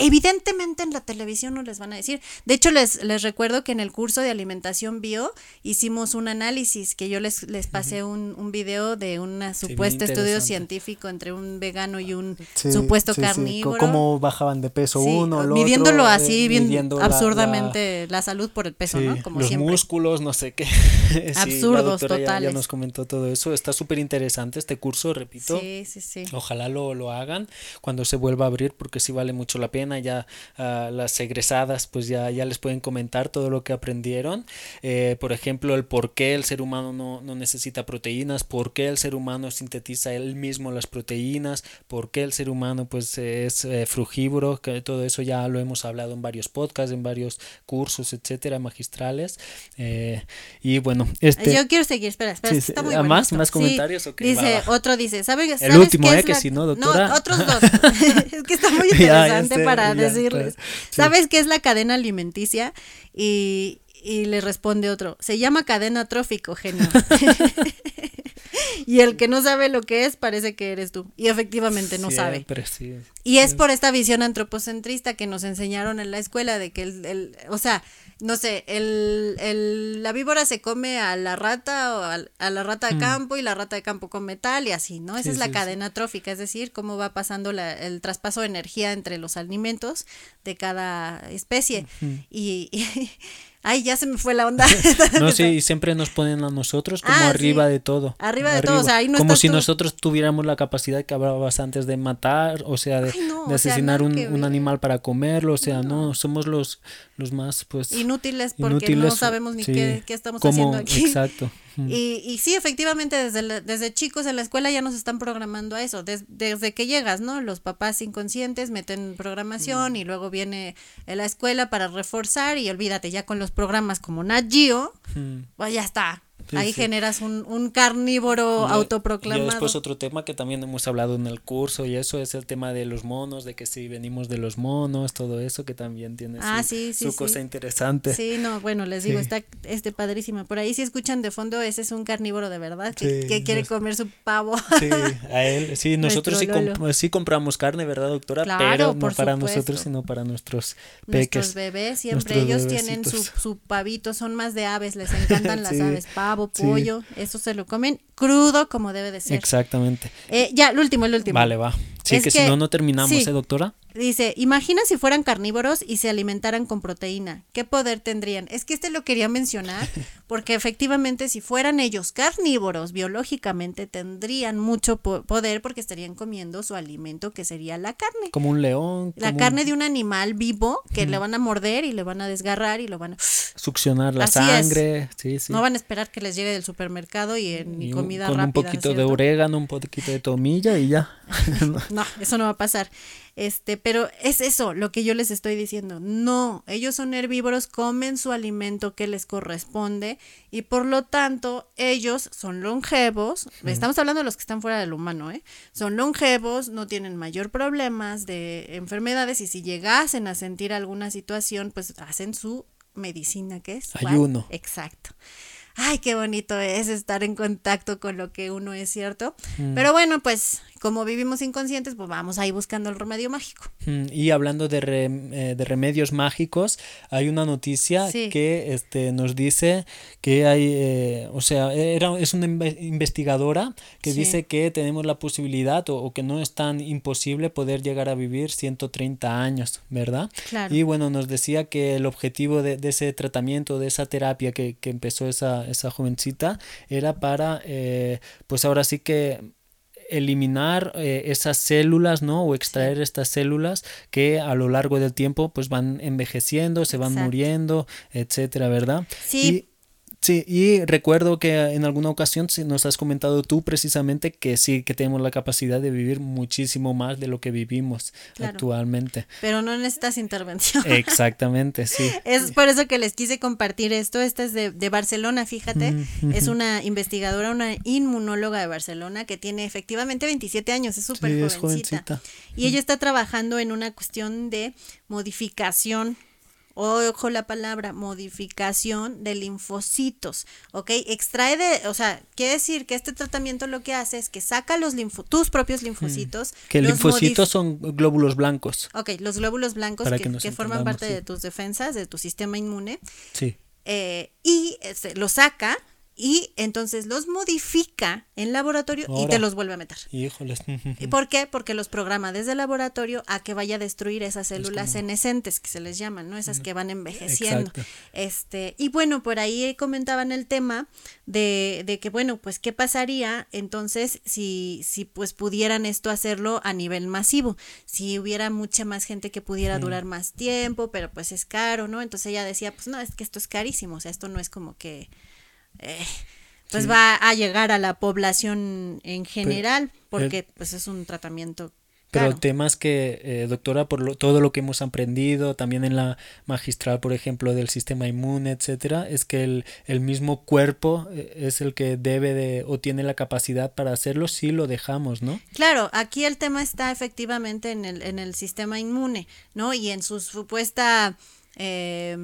[SPEAKER 2] Evidentemente en la televisión no les van a decir. De hecho, les, les recuerdo que en el curso de alimentación bio hicimos un análisis, que yo les, les pasé un, un video de un supuesto estudio científico entre un vegano y un
[SPEAKER 1] Sí,
[SPEAKER 2] supuesto
[SPEAKER 1] sí,
[SPEAKER 2] carnívoro.
[SPEAKER 1] Cómo bajaban de peso uno, el
[SPEAKER 2] midiéndolo
[SPEAKER 1] otro,
[SPEAKER 2] así,
[SPEAKER 1] eh,
[SPEAKER 2] bien
[SPEAKER 1] midiendo la-
[SPEAKER 2] absurdamente la, salud por el peso, ¿no? Como
[SPEAKER 1] los
[SPEAKER 2] siempre.
[SPEAKER 1] músculos, no sé qué.
[SPEAKER 2] Absurdos
[SPEAKER 1] doctora ya- Ya,
[SPEAKER 2] totales.
[SPEAKER 1] nos comentó todo eso. Está súper interesante este curso, repito.
[SPEAKER 2] Sí, sí, sí.
[SPEAKER 1] Ojalá lo, lo hagan cuando se vuelva a abrir porque sí vale mucho la pena. Ya ah, las egresadas pues ya, ya les pueden comentar todo lo que aprendieron. Eh, por ejemplo, el por qué el ser humano no, no necesita proteínas, por qué el ser humano sintetiza él mismo las proteínas, por qué el ser humano pues es eh, frugívoro, que todo eso ya lo hemos hablado en varios podcasts, en varios cursos, etcétera, magistrales. Eh, y bueno, este...
[SPEAKER 2] Yo quiero seguir, espera, espera,
[SPEAKER 1] Sí,
[SPEAKER 2] está muy
[SPEAKER 1] ¿ah,
[SPEAKER 2] bueno
[SPEAKER 1] más?
[SPEAKER 2] esto.
[SPEAKER 1] ¿Más
[SPEAKER 2] Sí,
[SPEAKER 1] comentarios?
[SPEAKER 2] Dice,
[SPEAKER 1] va, va.
[SPEAKER 2] otro dice, ¿sabe,
[SPEAKER 1] El
[SPEAKER 2] ¿sabes
[SPEAKER 1] último,
[SPEAKER 2] qué
[SPEAKER 1] ¿eh?
[SPEAKER 2] es
[SPEAKER 1] Que
[SPEAKER 2] la-
[SPEAKER 1] si no, doctora.
[SPEAKER 2] No, otros dos. es que está muy
[SPEAKER 1] ya
[SPEAKER 2] interesante para decirles.
[SPEAKER 1] Sí.
[SPEAKER 2] ¿Sabes qué es la cadena alimenticia? Y, y le responde otro, se llama cadena trófico, genio. y el que no sabe lo que es, parece que eres tú. Y efectivamente no sabe.
[SPEAKER 1] Sí.
[SPEAKER 2] Y es por esta visión antropocentrista que nos enseñaron en la escuela de que el, el- o sea, no sé, el, el- la víbora se come a la rata o a, la rata de campo y la rata de campo come tal y así, ¿no? Esa
[SPEAKER 1] Mm. Sí,
[SPEAKER 2] es la
[SPEAKER 1] sí, sí.
[SPEAKER 2] cadena trófica, es decir, cómo va pasando la- el traspaso de energía entre los alimentos de cada especie. y, y Ay, ya se me fue la onda.
[SPEAKER 1] no, sí, y siempre nos ponen a nosotros como
[SPEAKER 2] Ah,
[SPEAKER 1] arriba
[SPEAKER 2] sí.
[SPEAKER 1] de todo.
[SPEAKER 2] Arriba de todo, o sea, ahí no
[SPEAKER 1] Como si
[SPEAKER 2] tú.
[SPEAKER 1] nosotros tuviéramos la capacidad que hablabas antes de matar, o sea, de,
[SPEAKER 2] Ay, no,
[SPEAKER 1] de
[SPEAKER 2] o sea,
[SPEAKER 1] asesinar un, animal para comerlo, o sea, no, somos los, los más, pues...
[SPEAKER 2] Inútiles porque no sabemos ni
[SPEAKER 1] sí.
[SPEAKER 2] qué, qué estamos
[SPEAKER 1] Como-
[SPEAKER 2] haciendo aquí.
[SPEAKER 1] Exacto.
[SPEAKER 2] Y, y sí, efectivamente, desde, la- desde chicos en la escuela ya nos están programando a eso, des- desde que llegas, ¿no? Los papás inconscientes meten programación y luego viene la escuela para reforzar y olvídate, ya con los programas como Nat Geo, pues ya está.
[SPEAKER 1] Sí,
[SPEAKER 2] Ahí
[SPEAKER 1] sí.
[SPEAKER 2] generas un, un carnívoro
[SPEAKER 1] Y-
[SPEAKER 2] autoproclamado.
[SPEAKER 1] Y después otro tema que también hemos hablado en el curso y eso es el tema de los monos, de que si venimos de los monos, todo eso que también tiene
[SPEAKER 2] Ah,
[SPEAKER 1] su,
[SPEAKER 2] sí,
[SPEAKER 1] cosa interesante.
[SPEAKER 2] Sí, no, bueno, les digo, está este padrísimo. Por ahí si escuchan de fondo, ese es un carnívoro de verdad que, quiere comer su pavo.
[SPEAKER 1] Sí, a él, sí, nosotros sí, comp- compramos carne, ¿verdad, doctora?
[SPEAKER 2] Claro,
[SPEAKER 1] Pero no para
[SPEAKER 2] supuesto.
[SPEAKER 1] nosotros, sino para nuestros
[SPEAKER 2] Nuestros
[SPEAKER 1] peques.
[SPEAKER 2] bebés siempre
[SPEAKER 1] nuestros
[SPEAKER 2] ellos tienen su, su pavito, son más de aves, les encantan las aves, pavo,
[SPEAKER 1] sí.
[SPEAKER 2] pollo, eso se lo comen crudo como debe de ser.
[SPEAKER 1] Exactamente.
[SPEAKER 2] Eh, ya, el último, el último.
[SPEAKER 1] Vale, va. Sí,
[SPEAKER 2] Es
[SPEAKER 1] que, si no, no terminamos,
[SPEAKER 2] sí.
[SPEAKER 1] ¿eh, doctora?
[SPEAKER 2] Dice, imagina si fueran carnívoros y se alimentaran con proteína, ¿qué poder tendrían? Es que este lo quería mencionar porque efectivamente si fueran ellos carnívoros biológicamente tendrían mucho po- poder porque estarían comiendo su alimento que sería la carne.
[SPEAKER 1] Como un león.
[SPEAKER 2] La carne de un animal vivo que le van a morder y le van a desgarrar y lo van a...
[SPEAKER 1] Succionar la
[SPEAKER 2] Así
[SPEAKER 1] sangre. Sí, sí.
[SPEAKER 2] No van a esperar que les llegue del supermercado y en
[SPEAKER 1] Y
[SPEAKER 2] y
[SPEAKER 1] un-
[SPEAKER 2] comida
[SPEAKER 1] con
[SPEAKER 2] rápida.
[SPEAKER 1] un poquito de orégano, un poquito de tomilla y ya.
[SPEAKER 2] No, eso no va a pasar. Este, pero es eso lo que yo les estoy diciendo. No, ellos son herbívoros, comen su alimento que les corresponde y por lo tanto ellos son longevos. Estamos hablando de los que están fuera del humano, ¿eh? Son longevos, no tienen mayor problemas de enfermedades y si llegasen a sentir alguna situación, pues hacen su medicina que es ¿Cuál?
[SPEAKER 1] Ayuno.
[SPEAKER 2] Exacto. Ay, qué bonito es estar en contacto con lo que uno es, ¿cierto?
[SPEAKER 1] Mm.
[SPEAKER 2] Pero bueno, pues como vivimos inconscientes, pues vamos ahí buscando el remedio mágico.
[SPEAKER 1] Mm, Y hablando de, rem- eh, de remedios mágicos, hay una noticia
[SPEAKER 2] Sí.
[SPEAKER 1] que este, nos dice que hay, eh, o sea, era, es una inve- investigadora que
[SPEAKER 2] Sí.
[SPEAKER 1] dice que tenemos la posibilidad o, o que no es tan imposible poder llegar a vivir 130 años, ¿verdad?
[SPEAKER 2] Claro.
[SPEAKER 1] Y bueno, nos decía que el objetivo de, de ese tratamiento, de esa terapia que, que empezó esa, esa jovencita, era para, eh, pues ahora sí que eliminar eh, esas células, ¿no? O extraer estas células que a lo largo del tiempo pues van envejeciendo, se van
[SPEAKER 2] Exacto.
[SPEAKER 1] muriendo, etcétera, ¿verdad?
[SPEAKER 2] Sí.
[SPEAKER 1] Sí, y recuerdo que en alguna ocasión nos has comentado tú precisamente que sí, que tenemos la capacidad de vivir muchísimo más de lo que vivimos
[SPEAKER 2] Claro.
[SPEAKER 1] actualmente.
[SPEAKER 2] Pero no necesitas intervención.
[SPEAKER 1] Exactamente, sí.
[SPEAKER 2] Es por eso que les quise compartir esto. Esta es de, de Barcelona, fíjate.
[SPEAKER 1] Mm,
[SPEAKER 2] Es una investigadora, una inmunóloga de Barcelona que tiene efectivamente 27 años, es súper
[SPEAKER 1] Sí,
[SPEAKER 2] jovencita.
[SPEAKER 1] jovencita.
[SPEAKER 2] Y ella está trabajando en una cuestión de modificación. Ojo la palabra, modificación de linfocitos, ¿ok? Extrae de, o sea, quiere decir que este tratamiento lo que hace es que saca los linfo, tus propios linfocitos.
[SPEAKER 1] Mm. Que
[SPEAKER 2] los
[SPEAKER 1] linfocitos son glóbulos blancos.
[SPEAKER 2] Ok, los glóbulos blancos que,
[SPEAKER 1] que nos
[SPEAKER 2] que forman parte
[SPEAKER 1] sí.
[SPEAKER 2] de tus defensas, de tu sistema inmune,
[SPEAKER 1] Sí.
[SPEAKER 2] eh, y este, los saca y entonces los modifica en laboratorio y te los vuelve a meter.
[SPEAKER 1] Híjoles.
[SPEAKER 2] ¿Y por qué? Porque los programa desde el laboratorio a que vaya a destruir esas células senescentes que se les llaman, ¿no? Esas que van envejeciendo.
[SPEAKER 1] Exacto.
[SPEAKER 2] Este, y bueno, por ahí comentaban el tema de, de que, bueno, pues, ¿qué pasaría entonces si, si pues pudieran esto hacerlo a nivel masivo? Si hubiera mucha más gente que pudiera durar más tiempo, pero pues es caro, ¿no? Entonces ella decía, pues no, es que esto es carísimo, o sea, esto no es como que eh, pues va a llegar a la población en general, porque pues es un tratamiento
[SPEAKER 1] Pero
[SPEAKER 2] caro.
[SPEAKER 1] temas que, eh, doctora, por lo- todo lo que hemos aprendido, también en la magistral, por ejemplo, del sistema inmune, etcétera, es que el, el mismo cuerpo eh, es el que debe de o tiene la capacidad para hacerlo si lo dejamos, ¿no?
[SPEAKER 2] Claro, aquí el tema está efectivamente en el, en el sistema inmune, ¿no? Y en su supuesta eh,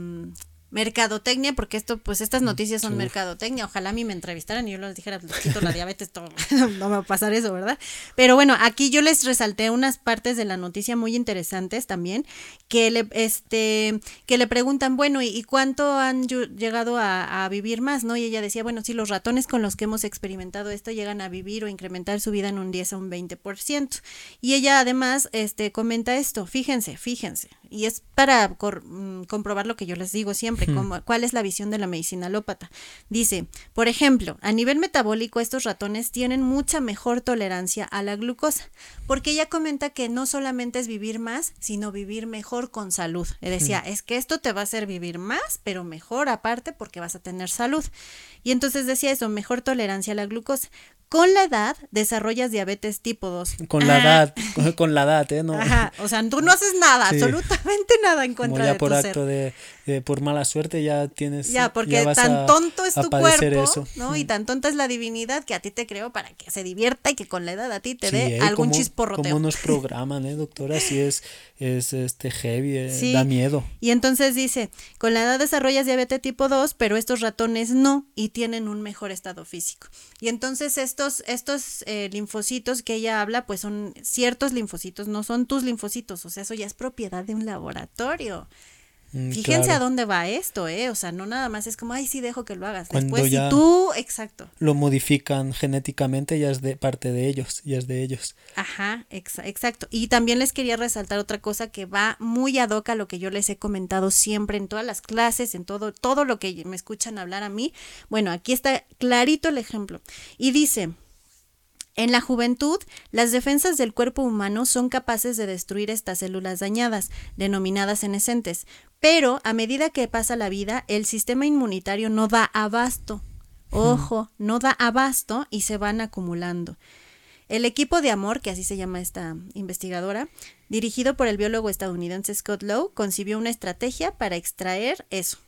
[SPEAKER 2] mercadotecnia, porque esto, pues estas noticias son
[SPEAKER 1] uf.
[SPEAKER 2] mercadotecnia. Ojalá a mí me entrevistaran y yo les dijera, les quito la diabetes, todo. no me va a pasar eso, ¿verdad? Pero bueno, aquí yo les resalté unas partes de la noticia muy interesantes también, que le, este, que le preguntan, bueno, ¿y, cuánto han llegado a, a vivir más, no? Y ella decía, bueno, sí, los ratones con los que hemos experimentado esto llegan a vivir o incrementar su vida en un 10 a un 20%. Y ella además, este, comenta esto, fíjense, fíjense, y es para mm, comprobar lo que yo les digo siempre, cuál es la visión de la medicina alópata. Dice, por ejemplo, a nivel metabólico estos ratones tienen mucha mejor tolerancia a la glucosa, porque ella comenta que no solamente es vivir más, sino vivir mejor con salud. Le decía, es que esto te va a hacer vivir más, pero mejor aparte porque vas a tener salud. Y entonces decía eso, mejor tolerancia a la glucosa. Con la edad desarrollas diabetes tipo 2.
[SPEAKER 1] Con la ah. edad, con la edad, ¿eh? No.
[SPEAKER 2] Ajá, o sea, tú no haces nada, absolutamente nada en contra
[SPEAKER 1] Como ya
[SPEAKER 2] de
[SPEAKER 1] por acto De, por mala suerte ya tienes
[SPEAKER 2] Ya, porque tan tonto es tu cuerpo, ¿no? Y tan tonta es la divinidad que a ti te creó para que se divierta y que con la edad a ti te dé ¿eh? algún chisporroteo.
[SPEAKER 1] Como nos programan, ¿eh, doctora? Sí es es este heavy, eh, da miedo.
[SPEAKER 2] Y entonces dice, con la edad desarrollas diabetes tipo 2, pero estos ratones no y tienen un mejor estado físico. Y entonces estos, estos eh, linfocitos que ella habla, pues son ciertos linfocitos, no son tus linfocitos, o sea, eso ya es propiedad de un laboratorio. Mm, Fíjense a dónde va esto, ¿eh? O sea, no nada más es como, ay, sí, dejo que lo hagas. Después, si tú, exacto.
[SPEAKER 1] Lo modifican genéticamente, ya es de parte de ellos, ya es de ellos.
[SPEAKER 2] Ajá, exacto. Y también les quería resaltar otra cosa que va muy ad hoc a lo que yo les he comentado siempre en todas las clases, en todo, todo lo que me escuchan hablar a mí. Bueno, aquí está clarito el ejemplo. Y dice, en la juventud, las defensas del cuerpo humano son capaces de destruir estas células dañadas, denominadas senescentes, pero a medida que pasa la vida, el sistema inmunitario no da abasto. Ojo, no da abasto y se van acumulando. El equipo de amor, que así se llama esta investigadora, dirigido por el biólogo estadounidense Scott Lowe, concibió una estrategia para extraer eso,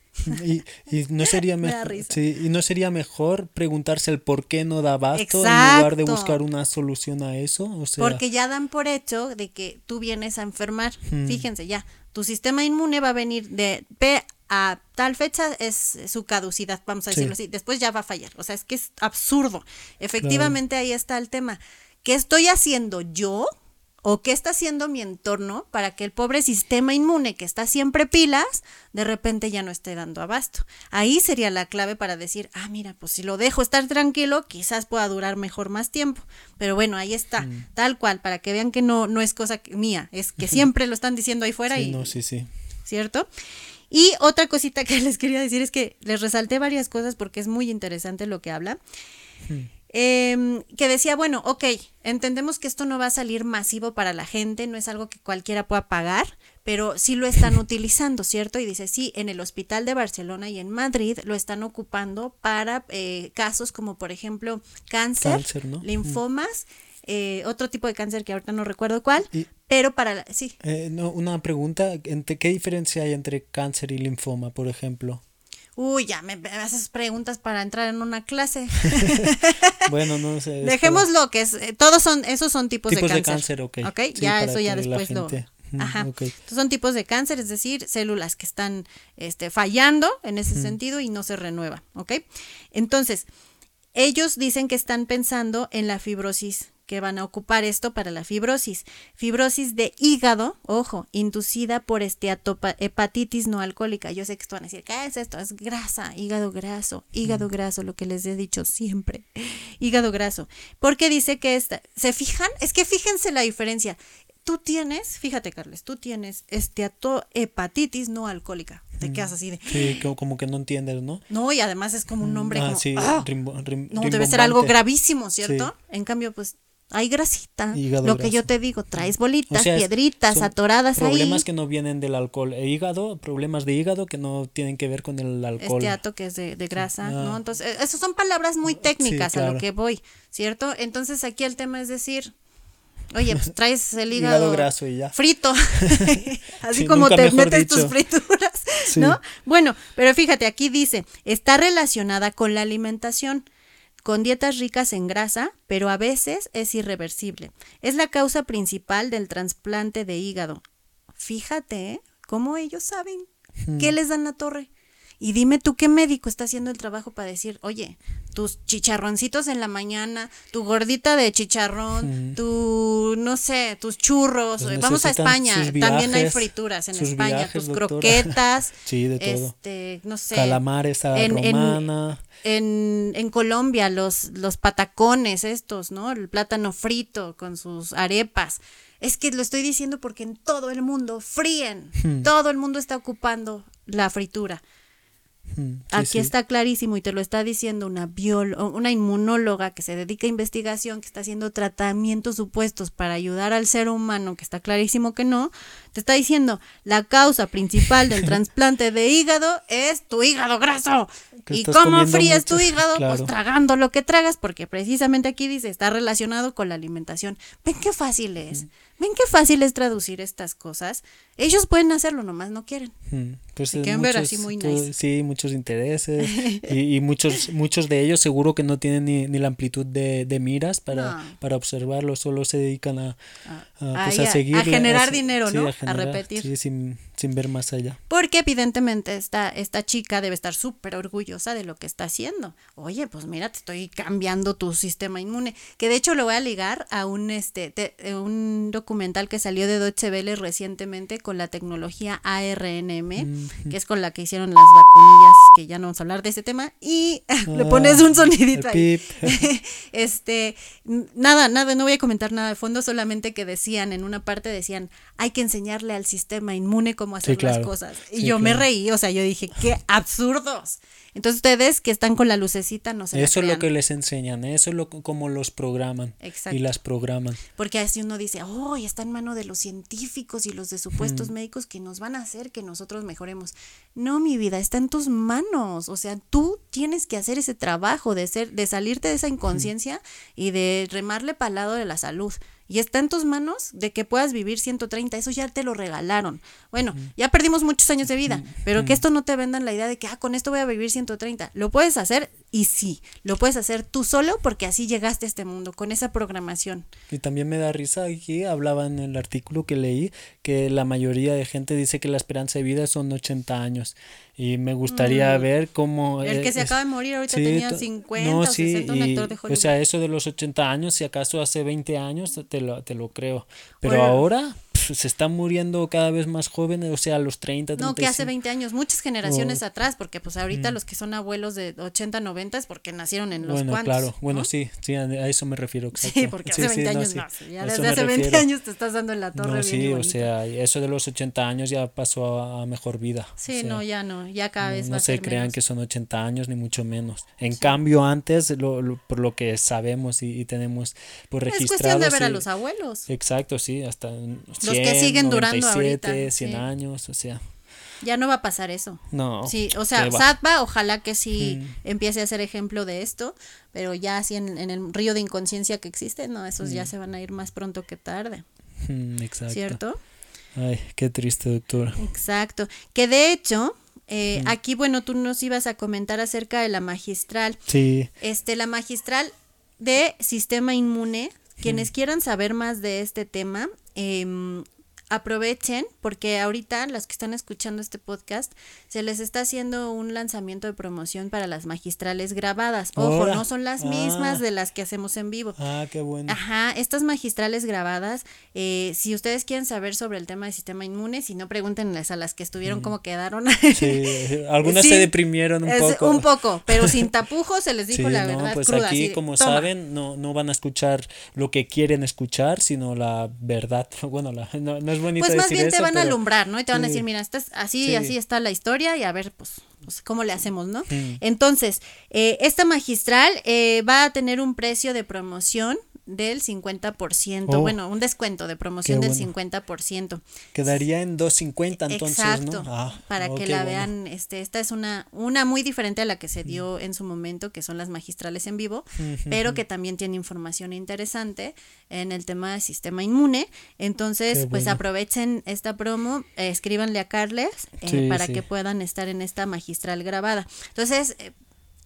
[SPEAKER 1] y, y, no sería mejor, y no sería mejor preguntarse el por qué no da abasto en lugar de buscar una solución a eso. O sea,
[SPEAKER 2] Porque ya dan por hecho de que tú vienes a enfermar. Fíjense, ya, tu sistema inmune va a venir de P a tal fecha es su caducidad, vamos a decirlo así. Después ya va a fallar. O sea, es que es absurdo. Efectivamente, ahí está el tema. ¿Qué estoy haciendo yo? O qué está haciendo mi entorno para que el pobre sistema inmune que está siempre pilas, de repente ya no esté dando abasto. Ahí sería la clave para decir, ah, mira, pues si lo dejo estar tranquilo, quizás pueda durar mejor más tiempo. Pero bueno, ahí está, mm. tal cual, para que vean que no, no es cosa mía, es que siempre lo están diciendo ahí fuera y...
[SPEAKER 1] No, sí, sí.
[SPEAKER 2] ¿Cierto? Y otra cosita que les quería decir es que les resalté varias cosas porque es muy interesante lo que habla. Em, que decía, bueno, ok, entendemos que esto no va a salir masivo para la gente, no es algo que cualquiera pueda pagar, pero sí lo están utilizando, ¿cierto? Y dice, sí, en el hospital de Barcelona y en Madrid lo están ocupando para eh, casos como, por ejemplo, cáncer, linfomas. Eh, otro tipo de cáncer que ahorita no recuerdo cuál, pero para sí.
[SPEAKER 1] Eh, no, una pregunta, ¿qué diferencia hay entre cáncer y linfoma, por ejemplo?
[SPEAKER 2] Uy, ya me, haces preguntas para entrar en una clase.
[SPEAKER 1] bueno, no sé.
[SPEAKER 2] Dejémoslo que es, eh, todos son, esos son tipos,
[SPEAKER 1] tipos
[SPEAKER 2] de
[SPEAKER 1] cáncer. de cáncer,
[SPEAKER 2] ok. ya eso ya después lo... Ajá. son tipos de cáncer, es decir, células que están este, fallando en ese sentido y no se renueva, ¿ok? Entonces, ellos dicen que están pensando en la fibrosis que van a ocupar esto para la fibrosis. Fibrosis de hígado, ojo, inducida por hepatitis no alcohólica. Yo sé que esto van a decir, ¿qué es esto? Es grasa, hígado graso, hígado graso, lo que les he dicho siempre. Hígado graso. Porque dice que esta, ¿se fijan? Es que fíjense la diferencia. Tú tienes, fíjate Carles, tú tienes hepatitis no alcohólica. Te quedas así de...
[SPEAKER 1] Sí, como que no entiendes, ¿no?
[SPEAKER 2] No, y además es como un nombre
[SPEAKER 1] ah,
[SPEAKER 2] como...
[SPEAKER 1] Sí,
[SPEAKER 2] ¡ah! no, debe ser algo gravísimo, ¿cierto? En cambio, pues hay grasita. lo que yo te digo, traes bolitas, piedritas atoradas
[SPEAKER 1] ahí. Problemas que no vienen del alcohol. E hígado, problemas de hígado que no tienen que ver con el alcohol.
[SPEAKER 2] Esteato que es de, grasa, ¿no? Ah. Entonces, e, esas son palabras muy técnicas a lo que voy, ¿cierto? Entonces aquí el tema es decir, Oye, pues traes el hígado,
[SPEAKER 1] graso y ya.
[SPEAKER 2] frito, así como te metes tus frituras, ¿no? Bueno, pero fíjate, aquí dice, está relacionada con la alimentación con dietas ricas en grasa, pero a veces es irreversible. Es la causa principal del trasplante de hígado. Fíjate, ¿eh? ¿Cómo ellos saben? ¿Qué les dan la torre? Y dime tú qué médico está haciendo el trabajo para decir, oye, tus chicharroncitos en la mañana, tu gordita de chicharrón, tu, no sé, tus churros. Pues vamos a España, también hay frituras en España, tus croquetas.
[SPEAKER 1] sí, de todo.
[SPEAKER 2] Este, no sé.
[SPEAKER 1] Calamares a en, romana.
[SPEAKER 2] En, en, Colombia, los, los patacones estos, ¿no? El plátano frito con sus arepas. Es que lo estoy diciendo porque en todo el mundo fríen.
[SPEAKER 1] Hmm.
[SPEAKER 2] Todo el mundo está ocupando la fritura.
[SPEAKER 1] Mm, sí,
[SPEAKER 2] Aquí
[SPEAKER 1] sí.
[SPEAKER 2] está clarísimo y te lo está diciendo una una inmunóloga que se dedica a investigación, que está haciendo tratamientos supuestos para ayudar al ser humano, que está clarísimo que no, te está diciendo la causa principal del trasplante de hígado es tu hígado graso.
[SPEAKER 1] Que
[SPEAKER 2] ¿Y cómo
[SPEAKER 1] mucho,
[SPEAKER 2] tu hígado?
[SPEAKER 1] claro.
[SPEAKER 2] Pues tragando lo que tragas, porque precisamente aquí dice, está relacionado con la alimentación. Ven qué fácil es. Ven qué fácil es traducir estas cosas. Ellos pueden hacerlo, nomás no quieren.
[SPEAKER 1] Pues
[SPEAKER 2] Se quieren ver así muy nice.
[SPEAKER 1] Sí, muchos intereses y, y muchos muchos de ellos seguro que no tienen ni, ni la amplitud de, de miras para,
[SPEAKER 2] No.
[SPEAKER 1] para observarlo, solo se dedican a,
[SPEAKER 2] Ah,
[SPEAKER 1] a, pues, a
[SPEAKER 2] a-
[SPEAKER 1] seguir.
[SPEAKER 2] a generar dinero, ¿no? A
[SPEAKER 1] generar,
[SPEAKER 2] repetir.
[SPEAKER 1] Sí, sin, sin ver más allá.
[SPEAKER 2] Porque evidentemente esta, esta chica debe estar súper orgullosa de lo que está haciendo. Oye, pues mira, te estoy cambiando tu sistema inmune. Que de hecho lo voy a ligar a un, este, te- eh, un documental que salió de Deutsche Welle recientemente con la tecnología ARNM, que es con la que hicieron las vacunillas, que ya no vamos a hablar de ese tema. Y le
[SPEAKER 1] Ah,
[SPEAKER 2] pones un sonidito ahí. este, nada, nada, no voy a comentar nada de fondo, solamente que decían, en una parte decían, hay que enseñarle al sistema inmune cómo hacer las
[SPEAKER 1] claro.
[SPEAKER 2] cosas. Y
[SPEAKER 1] Sí,
[SPEAKER 2] yo me reí, o sea, yo dije, qué absurdos. Entonces ustedes que están con la lucecita no se la
[SPEAKER 1] Eso es lo que les enseñan, eso es lo, como los programan
[SPEAKER 2] Exacto.
[SPEAKER 1] y las programan.
[SPEAKER 2] Porque así uno dice, oh, está en mano de los científicos y los de supuestos médicos que nos van a hacer que nosotros mejoremos. No, mi vida, está en tus manos. O sea, tú tienes que hacer ese trabajo de ser, de salirte de esa inconsciencia y de remarle para el lado de la salud. Y está en tus manos de que puedas vivir 130. Eso ya te lo regalaron. Bueno, ya perdimos muchos años de vida, pero que esto no te vendan la idea de que, ah, con esto voy a vivir 130. Lo puedes hacer y sí, lo puedes hacer tú solo porque así llegaste a este mundo, con esa programación.
[SPEAKER 1] Y también me da risa aquí, hablaba en el artículo que leí que la mayoría de gente dice que la esperanza de vida son 80 años. Y me gustaría ver cómo...
[SPEAKER 2] Mm. El que
[SPEAKER 1] eh,
[SPEAKER 2] se
[SPEAKER 1] es-
[SPEAKER 2] acaba de morir ahorita
[SPEAKER 1] Sí,
[SPEAKER 2] tenía
[SPEAKER 1] to-
[SPEAKER 2] 50
[SPEAKER 1] no,
[SPEAKER 2] o
[SPEAKER 1] sí,
[SPEAKER 2] 60, un
[SPEAKER 1] y,
[SPEAKER 2] actor de Hollywood.
[SPEAKER 1] O sea, eso de los 80 años, si acaso hace 20 años, te lo, te lo creo. Pero
[SPEAKER 2] Bueno.
[SPEAKER 1] ahora se están muriendo cada vez más jóvenes, o sea, a los 30,
[SPEAKER 2] no, que hace
[SPEAKER 1] 35.
[SPEAKER 2] 20 años, muchas generaciones
[SPEAKER 1] Oh.
[SPEAKER 2] atrás, porque pues ahorita los que son abuelos de 80, 90 es porque nacieron en los
[SPEAKER 1] Bueno,
[SPEAKER 2] cuantos.
[SPEAKER 1] claro, bueno,
[SPEAKER 2] ¿no?
[SPEAKER 1] sí, sí, a a eso me refiero.
[SPEAKER 2] Sí,
[SPEAKER 1] exacto.
[SPEAKER 2] porque
[SPEAKER 1] Sí,
[SPEAKER 2] hace
[SPEAKER 1] sí,
[SPEAKER 2] 20
[SPEAKER 1] no,
[SPEAKER 2] años
[SPEAKER 1] sí,
[SPEAKER 2] no, sí, ya
[SPEAKER 1] a
[SPEAKER 2] desde hace 20
[SPEAKER 1] refiero.
[SPEAKER 2] años te estás dando en la torre
[SPEAKER 1] No,
[SPEAKER 2] bien y
[SPEAKER 1] sí, o sea, eso de los 80 años ya pasó a, a mejor vida. o
[SPEAKER 2] Sí,
[SPEAKER 1] sea,
[SPEAKER 2] no, ya no, ya cada vez
[SPEAKER 1] no, no
[SPEAKER 2] a
[SPEAKER 1] se crean
[SPEAKER 2] menos.
[SPEAKER 1] que son 80 años ni mucho menos. En cambio, antes, lo, lo- por lo que sabemos y, y tenemos por
[SPEAKER 2] Es
[SPEAKER 1] registrado.
[SPEAKER 2] cuestión de ver a
[SPEAKER 1] sí,
[SPEAKER 2] los abuelos.
[SPEAKER 1] Exacto, sí, hasta 100,
[SPEAKER 2] que siguen durando
[SPEAKER 1] 97,
[SPEAKER 2] ahorita,
[SPEAKER 1] 100
[SPEAKER 2] sí.
[SPEAKER 1] años, o sea,
[SPEAKER 2] Ya no va a pasar eso.
[SPEAKER 1] no.
[SPEAKER 2] Sí, o sea. Satva, ojalá que sí
[SPEAKER 1] Mm.
[SPEAKER 2] empiece a ser ejemplo de esto, pero ya así en, en el río de inconsciencia que existe, no, esos ya se van a ir más pronto que tarde,
[SPEAKER 1] Mm, exacto.
[SPEAKER 2] ¿cierto?
[SPEAKER 1] Ay, qué triste, doctora.
[SPEAKER 2] Exacto. Que de hecho, eh, aquí, bueno, tú nos ibas a comentar acerca de la magistral.
[SPEAKER 1] Sí,
[SPEAKER 2] Este, la magistral de sistema inmune. Quienes quieran saber más de este tema, em, aprovechen porque ahorita los que están escuchando este podcast se les está haciendo un lanzamiento de promoción para las magistrales grabadas. Ojo, no son las
[SPEAKER 1] Ah.
[SPEAKER 2] mismas de las que hacemos en vivo.
[SPEAKER 1] ah, qué bueno.
[SPEAKER 2] Ajá, estas magistrales grabadas, eh, si ustedes quieren saber sobre el tema del sistema inmune, si no pregúntenles a las que estuvieron cómo quedaron.
[SPEAKER 1] Sí, algunas
[SPEAKER 2] Sí,
[SPEAKER 1] se deprimieron un
[SPEAKER 2] Es
[SPEAKER 1] poco.
[SPEAKER 2] Un poco, pero sin tapujos se les dijo
[SPEAKER 1] Sí,
[SPEAKER 2] la
[SPEAKER 1] no,
[SPEAKER 2] verdad
[SPEAKER 1] pues
[SPEAKER 2] cruda.
[SPEAKER 1] aquí,
[SPEAKER 2] así
[SPEAKER 1] como
[SPEAKER 2] "Toma".
[SPEAKER 1] saben, no, no van a escuchar lo que quieren escuchar, sino la verdad. Bueno, la, no, no es bonito
[SPEAKER 2] Pues más
[SPEAKER 1] decir
[SPEAKER 2] bien te
[SPEAKER 1] eso,
[SPEAKER 2] van a alumbrar, ¿no? Y te van a decir, mira, esta es- así,
[SPEAKER 1] Sí.
[SPEAKER 2] así está la historia y a ver, pues, pues, cómo le hacemos, ¿no? Entonces, eh, esta magistral eh, va a tener un precio de promoción del 50%,
[SPEAKER 1] Oh,
[SPEAKER 2] bueno, un descuento de promoción del
[SPEAKER 1] bueno.
[SPEAKER 2] 50%.
[SPEAKER 1] Quedaría en 2.50 entonces,
[SPEAKER 2] Exacto,
[SPEAKER 1] ¿no? Ah,
[SPEAKER 2] para
[SPEAKER 1] oh,
[SPEAKER 2] que la
[SPEAKER 1] bueno.
[SPEAKER 2] vean, este, esta es una, una muy diferente a la que se dio en su momento, que son las magistrales en vivo, pero que también tiene información interesante en el tema del sistema inmune. Entonces, pues aprovechen esta promo, eh, escríbanle a Carles eh,
[SPEAKER 1] Sí,
[SPEAKER 2] para
[SPEAKER 1] sí.
[SPEAKER 2] que puedan estar en esta magistral grabada. Entonces, eh,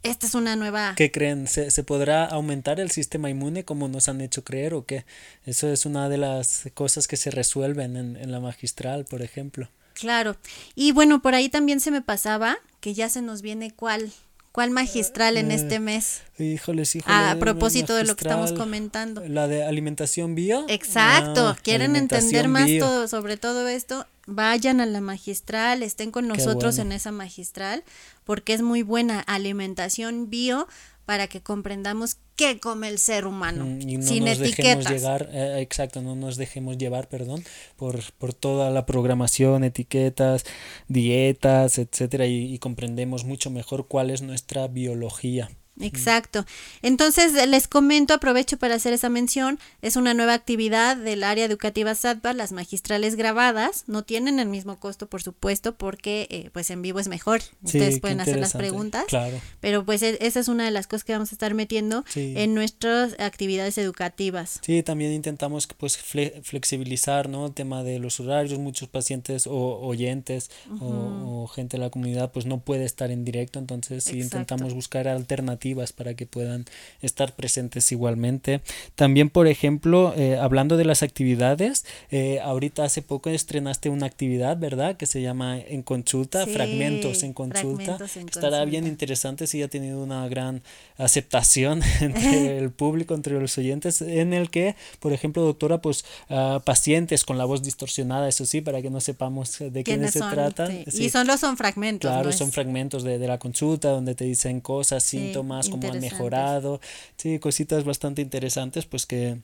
[SPEAKER 2] esta es una nueva...
[SPEAKER 1] ¿Qué creen? ¿Se, ¿Se podrá aumentar el sistema inmune como nos han hecho creer o qué? Eso es una de las cosas que se resuelven en, en la magistral, por ejemplo.
[SPEAKER 2] Claro. Y bueno, por ahí también se me pasaba que ya se nos viene cuál, cuál magistral en
[SPEAKER 1] Eh,
[SPEAKER 2] este mes.
[SPEAKER 1] Híjoles, híjoles.
[SPEAKER 2] A propósito de lo que estamos comentando.
[SPEAKER 1] La de alimentación bio.
[SPEAKER 2] Exacto,
[SPEAKER 1] Ah,
[SPEAKER 2] quieren entender más
[SPEAKER 1] bio.
[SPEAKER 2] todo sobre todo esto, vayan a la magistral, estén con nosotros
[SPEAKER 1] bueno.
[SPEAKER 2] en esa magistral, porque es muy buena alimentación bio para que comprendamos qué come el ser humano,
[SPEAKER 1] y no
[SPEAKER 2] sin
[SPEAKER 1] nos
[SPEAKER 2] etiquetas.
[SPEAKER 1] dejemos llegar, eh, exacto, no nos dejemos llevar, perdón, por, por toda la programación, etiquetas, dietas, etcétera, y, y comprendemos mucho mejor cuál es nuestra biología.
[SPEAKER 2] Exacto. Entonces les comento, aprovecho para hacer esa mención, es una nueva actividad del área educativa SATBA, las magistrales grabadas, no tienen el mismo costo, por supuesto, porque eh, pues en vivo es mejor,
[SPEAKER 1] Sí,
[SPEAKER 2] ustedes pueden hacer las preguntas,
[SPEAKER 1] Claro.
[SPEAKER 2] pero pues e- esa es una de las cosas que vamos a estar metiendo
[SPEAKER 1] Sí.
[SPEAKER 2] en nuestras actividades educativas.
[SPEAKER 1] Sí, también intentamos pues fle- flexibilizar, ¿no? El tema de los horarios, muchos pacientes o oyentes o, o gente de la comunidad pues no puede estar en directo, entonces sí
[SPEAKER 2] Exacto.
[SPEAKER 1] intentamos buscar alternativas para que puedan estar presentes igualmente. También, por ejemplo, eh, hablando de las actividades, eh, ahorita hace poco estrenaste una actividad, ¿verdad? Que se llama En Consulta,
[SPEAKER 2] Sí,
[SPEAKER 1] Fragmentos en Consulta.
[SPEAKER 2] Fragmentos en
[SPEAKER 1] Estará bien interesante si ha tenido una gran aceptación entre el público, entre los oyentes, en el que, por ejemplo, doctora, pues ah, pacientes con la voz distorsionada, eso sí, para que no sepamos de quiénes
[SPEAKER 2] ¿Quiénes
[SPEAKER 1] se
[SPEAKER 2] son?
[SPEAKER 1] tratan.
[SPEAKER 2] Sí. Y solo son fragmentos.
[SPEAKER 1] Claro,
[SPEAKER 2] ¿no?
[SPEAKER 1] son fragmentos de, de la consulta donde te dicen cosas,
[SPEAKER 2] Sí,
[SPEAKER 1] síntomas, cómo han mejorado, sí, cositas bastante interesantes, pues que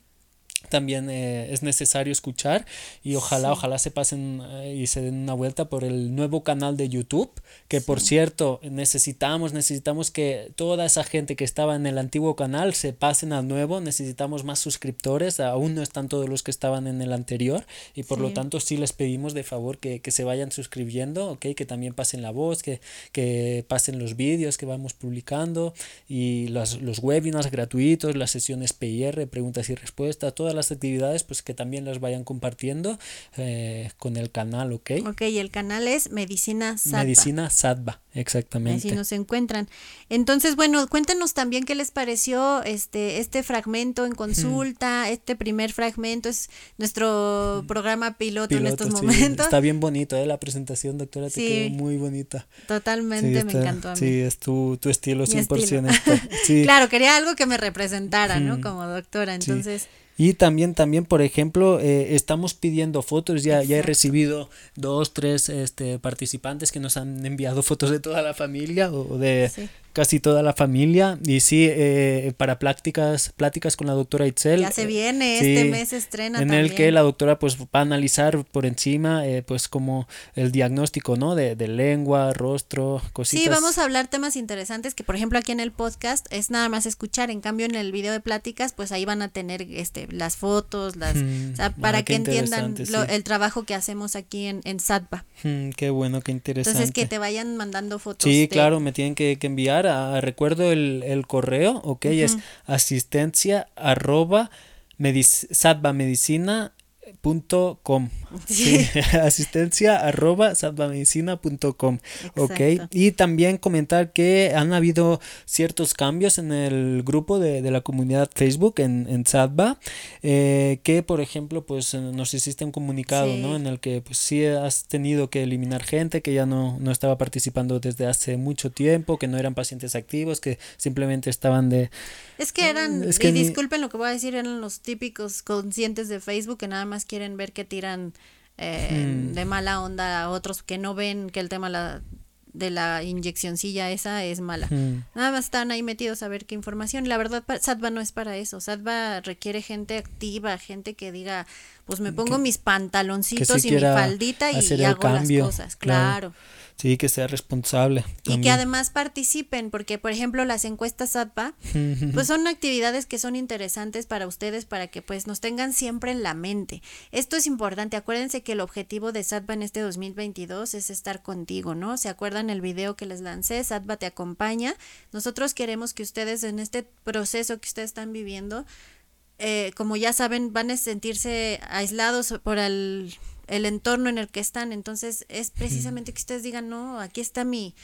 [SPEAKER 1] también eh, es necesario escuchar y ojalá,
[SPEAKER 2] Sí.
[SPEAKER 1] ojalá se pasen eh, y se den una vuelta por el nuevo canal de YouTube, que por cierto necesitamos, necesitamos que toda esa gente que estaba en el antiguo canal se pasen al nuevo, necesitamos más suscriptores, aún no están todos los que estaban en el anterior y por lo
[SPEAKER 2] Sí.
[SPEAKER 1] tanto sí les pedimos de favor que, que se vayan suscribiendo, ¿ok? que también pasen la voz, que, que pasen los vídeos que vamos publicando y los, los webinars gratuitos, las sesiones PIR, preguntas y respuestas, todas las actividades pues que también las vayan compartiendo eh, con el canal, ¿ok?
[SPEAKER 2] Ok, y el canal es Medicina Satva.
[SPEAKER 1] Medicina Sadva, exactamente.
[SPEAKER 2] Así nos encuentran. Entonces, bueno, cuéntenos también qué les pareció este, este fragmento en consulta, este primer fragmento es nuestro programa piloto, en estos
[SPEAKER 1] sí,
[SPEAKER 2] momentos.
[SPEAKER 1] Está bien bonito, ¿eh? La presentación, doctora, te
[SPEAKER 2] Sí.
[SPEAKER 1] quedó muy bonita.
[SPEAKER 2] Totalmente
[SPEAKER 1] Sí,
[SPEAKER 2] me encantó a mí.
[SPEAKER 1] Sí, es tu, tu estilo
[SPEAKER 2] Mi
[SPEAKER 1] 100%.
[SPEAKER 2] estilo.
[SPEAKER 1] está- sí.
[SPEAKER 2] Claro, quería algo que me representara, ¿no? Como doctora, entonces...
[SPEAKER 1] Y también, también, por ejemplo, eh, estamos pidiendo fotos. Ya, ya he recibido dos, tres este, participantes que nos han enviado fotos de toda la familia o o de
[SPEAKER 2] Sí.
[SPEAKER 1] Casi toda la familia. Y sí, eh, para pláticas, pláticas con la doctora Itzel.
[SPEAKER 2] Ya se
[SPEAKER 1] eh,
[SPEAKER 2] viene,
[SPEAKER 1] sí,
[SPEAKER 2] este mes se estrena
[SPEAKER 1] en
[SPEAKER 2] también.
[SPEAKER 1] el que la doctora pues va a analizar por encima eh, pues como el diagnóstico no de, de lengua rostro cositas
[SPEAKER 2] Sí, vamos a hablar temas interesantes que, por ejemplo, aquí en el podcast es nada más escuchar. En cambio, en el video de pláticas, pues ahí van a tener este las fotos, las,
[SPEAKER 1] Mm,
[SPEAKER 2] o sea,
[SPEAKER 1] ah,
[SPEAKER 2] para que entiendan lo-
[SPEAKER 1] sí.
[SPEAKER 2] el trabajo que hacemos aquí en, en SATBA.
[SPEAKER 1] Mm, qué bueno qué interesante
[SPEAKER 2] Entonces, que te vayan mandando fotos.
[SPEAKER 1] Sí,
[SPEAKER 2] de-
[SPEAKER 1] claro, me tienen que, que enviar. Recuerdo el, el correo, ok, es asistencia arroba medic- satvamedicina.com. Sí, asistencia arroba. Ok, y también comentar que han habido ciertos cambios en el grupo de, de la comunidad Facebook en, en Satva, eh, que por ejemplo, pues eh, nos hiciste un comunicado,
[SPEAKER 2] Sí.
[SPEAKER 1] ¿no? En el que pues sí has tenido que eliminar gente que ya no, no estaba participando desde hace mucho tiempo, que no eran pacientes activos, que simplemente estaban de...
[SPEAKER 2] Es que eran,
[SPEAKER 1] Es que
[SPEAKER 2] y disculpen lo que voy a decir, eran los típicos conscientes de Facebook que nada más quieren ver que tiran eh,
[SPEAKER 1] Hmm.
[SPEAKER 2] de mala onda a otros que no ven que el tema la, de la inyeccioncilla esa es mala.
[SPEAKER 1] Mm,
[SPEAKER 2] Nada más están ahí metidos a ver qué información. La verdad, Satva no es para eso. Satva requiere gente activa, gente que diga, pues me pongo mis pantaloncitos y mi faldita y hago
[SPEAKER 1] cambio,
[SPEAKER 2] las cosas.
[SPEAKER 1] claro.
[SPEAKER 2] Claro.
[SPEAKER 1] Sí, que sea responsable.
[SPEAKER 2] Y que además participen, porque por ejemplo las encuestas Satva, pues son actividades que son interesantes para ustedes para que pues nos tengan siempre en la mente. Esto es importante, acuérdense que el objetivo de Satva en este 2022 es estar contigo, ¿no? ¿Se acuerdan el video que les lancé? Satva te acompaña. Nosotros queremos que ustedes en este proceso que ustedes están viviendo, eh, como ya saben, van a sentirse aislados por el, el entorno en el que están. Entonces es precisamente que ustedes digan, no, aquí está mi,